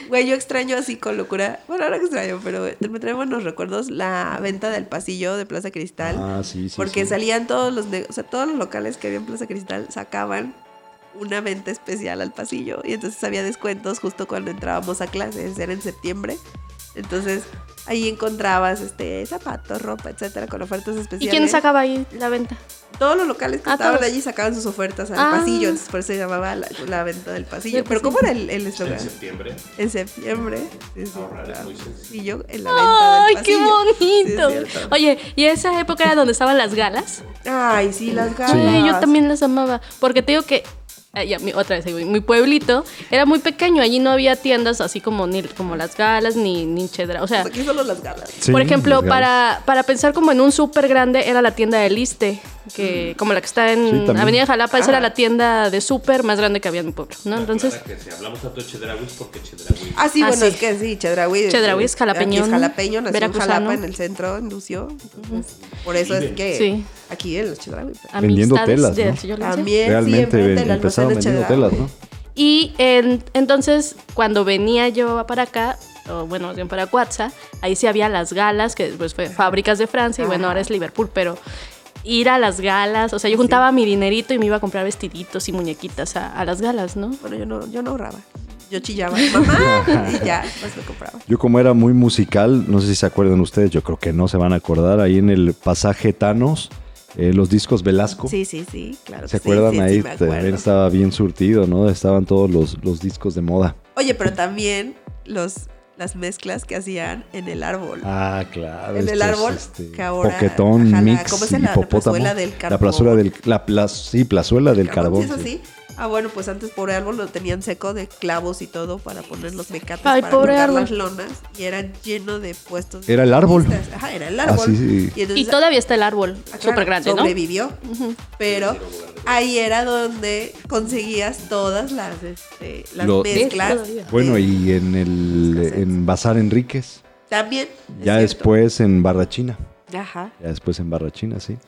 Güey, yo extraño así con locura. Bueno, ahora extraño, pero me trae buenos recuerdos la venta del pasillo de Plaza Cristal. Ah, sí, sí. porque sí. salían todos los, o sea, todos los locales que había en Plaza Cristal sacaban una venta especial al pasillo y entonces había descuentos justo cuando entrábamos a clases, era en septiembre. Entonces ahí encontrabas este zapatos, ropa, etcétera, con ofertas ¿Y especiales. quién sacaba ahí la venta? Todos los locales que Ah, estaban todos. allí sacaban sus ofertas al Ah. pasillo, entonces por eso se llamaba la, la venta del pasillo. Del Pero pasillo. ¿cómo era el el En eslogan? septiembre. En septiembre. Sí, sí, Ahorrar es claro. muy sencillo. Pasillo en la venta ¡Ay, del qué pasillo. bonito! Sí. Oye, ¿y esa época era donde estaban las galas? Ay, sí, las galas. Ay, yo también las amaba. Porque te digo que. Ay, ya, mi- otra vez, mi pueblito era muy pequeño. Allí no había tiendas así como ni como las galas ni, ni chedra. O sea, Pues aquí solo las galas. Sí, por ejemplo, para, para pensar como en un súper grande era la tienda de Liste, que como la que está en Sí. Avenida Jalapa, esa Ah. era la tienda de súper más grande que había en mi pueblo, ¿no? Entonces, que si hablamos tanto de Chedraui es porque Chedraui. Ah, sí, Ah, bueno, sí. es que sí, Chedraui. Chedraui es jalapeñón, Aquí es jalapeño, nació en. Jalapa, en el centro, en Lucio. Entonces, Por eso es que Sí. Aquí en los Chedraui. pues. Vendiendo telas, de ¿no? También Realmente ven- empezaron vendiendo telas, ¿no? Y en- entonces, cuando venía yo para acá, o bueno, más bien para Cuatza, ahí sí había las galas, que después fue fábricas de Francia, y bueno, ahora es Liverpool, pero ir a las galas, o sea, yo juntaba mi dinerito y me iba a comprar vestiditos y muñequitas a, a las galas, ¿no? Bueno, yo no, yo no ahorraba. Yo chillaba, mamá, y ya, pues lo compraba. Yo como era muy musical, no sé si se acuerdan ustedes, yo creo que no se van a acordar, ahí en el pasaje Thanos, eh, los discos Velasco. Sí, sí, sí, claro. ¿Se acuerdan sí, sí, ahí? acuerdo. también estaba bien surtido, ¿no? Estaban todos los, los discos de moda. Oye, pero también los, las mezclas que hacían en el árbol. Ah, claro. En el estos, árbol, este, que ahora- Poquetón, ajá, la- mix, ¿cómo se llama? La plazuela del La carbón. plazuela del... La, sí, plazuela del Carbón, carbón. ¿sí es sí. así? Ah, bueno, pues antes pobre árbol lo tenían seco de clavos y todo para poner los mecates Ay, para pobre colgar árbol. las lonas y era lleno de puestos. Era el árbol. Ajá, era el árbol. Sí. Y, Y entonces, todavía está el árbol, ah, súper grande, ¿no? Sobrevivió. Pero ahí era donde conseguías todas las, este, las Lo- mezclas. Bueno, y en el en Bazar Enríquez, También. ya cierto. después en Barrachina. Ajá. Ya después en Barrachina, sí.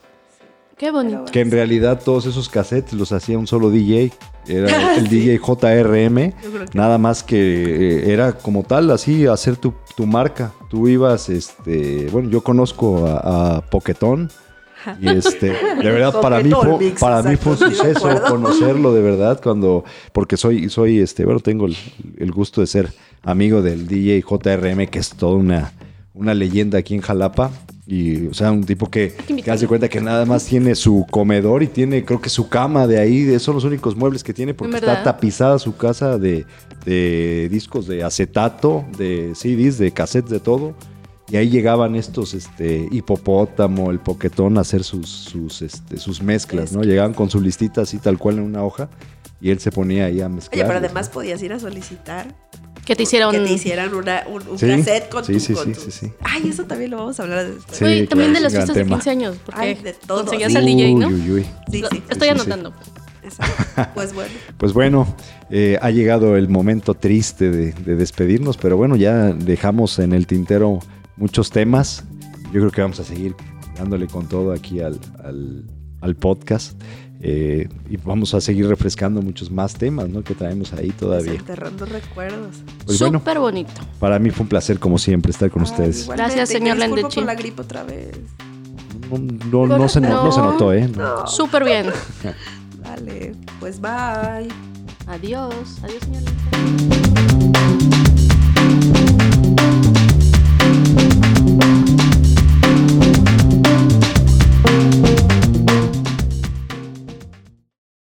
Qué bonito. Que en realidad todos esos cassettes los hacía un solo DJ. Era el DJ JRM. Nada más que eh, era como tal, así, hacer tu, tu marca. Tú ibas, este, bueno, yo conozco a, a Poquetón. Y este, de verdad, para mí fue, Mix, para mí fue un suceso conocerlo de verdad cuando, porque soy, soy, este, bueno, tengo el, el gusto de ser amigo del DJ JRM, que es toda una, una leyenda aquí en Jalapa. Y, o sea, un tipo que, que hace cuenta que nada más tiene su comedor y tiene, creo que su cama de ahí. de- Son los únicos muebles que tiene porque ¿En está tapizada su casa de, de discos de acetato, de CDs, de cassettes, de todo. Y ahí llegaban estos, este, hipopótamo, el poquetón a hacer sus, sus, este, sus mezclas, ¿no? Llegaban con su listita así tal cual en una hoja y él se ponía ahí a mezclar. Oye, pero además podías ir a solicitar Que te hicieron. que te hicieran una, un, un Sí, cassette con sí, tu- sí, con sí, tu- sí, sí. Ay, eso también lo vamos a hablar después. Sí, Uy, también de las fiestas de tema. 15 años. Porque Ay, de todo. conseguías al DJ, ¿no? Uy, uy, uy. Sí, sí. Estoy sí, sí. anotando. Exacto. Pues bueno. Pues bueno, eh, ha llegado el momento triste de, de despedirnos, pero bueno, ya dejamos en el tintero muchos temas. Yo creo que vamos a seguir dándole con todo aquí al, al- al podcast eh, y vamos a seguir refrescando muchos más temas ¿no? que traemos ahí todavía. Desenterrando recuerdos. Pues bueno, Súper bonito. para mí fue un placer como siempre estar con Ay, ustedes. igualmente, Gracias, señor Lendechi. por la gripe otra vez. No, no- no se, no- no se No. notó, ¿eh? No. No. Súper bien. Vale, pues bye. Adiós. Adiós, señor.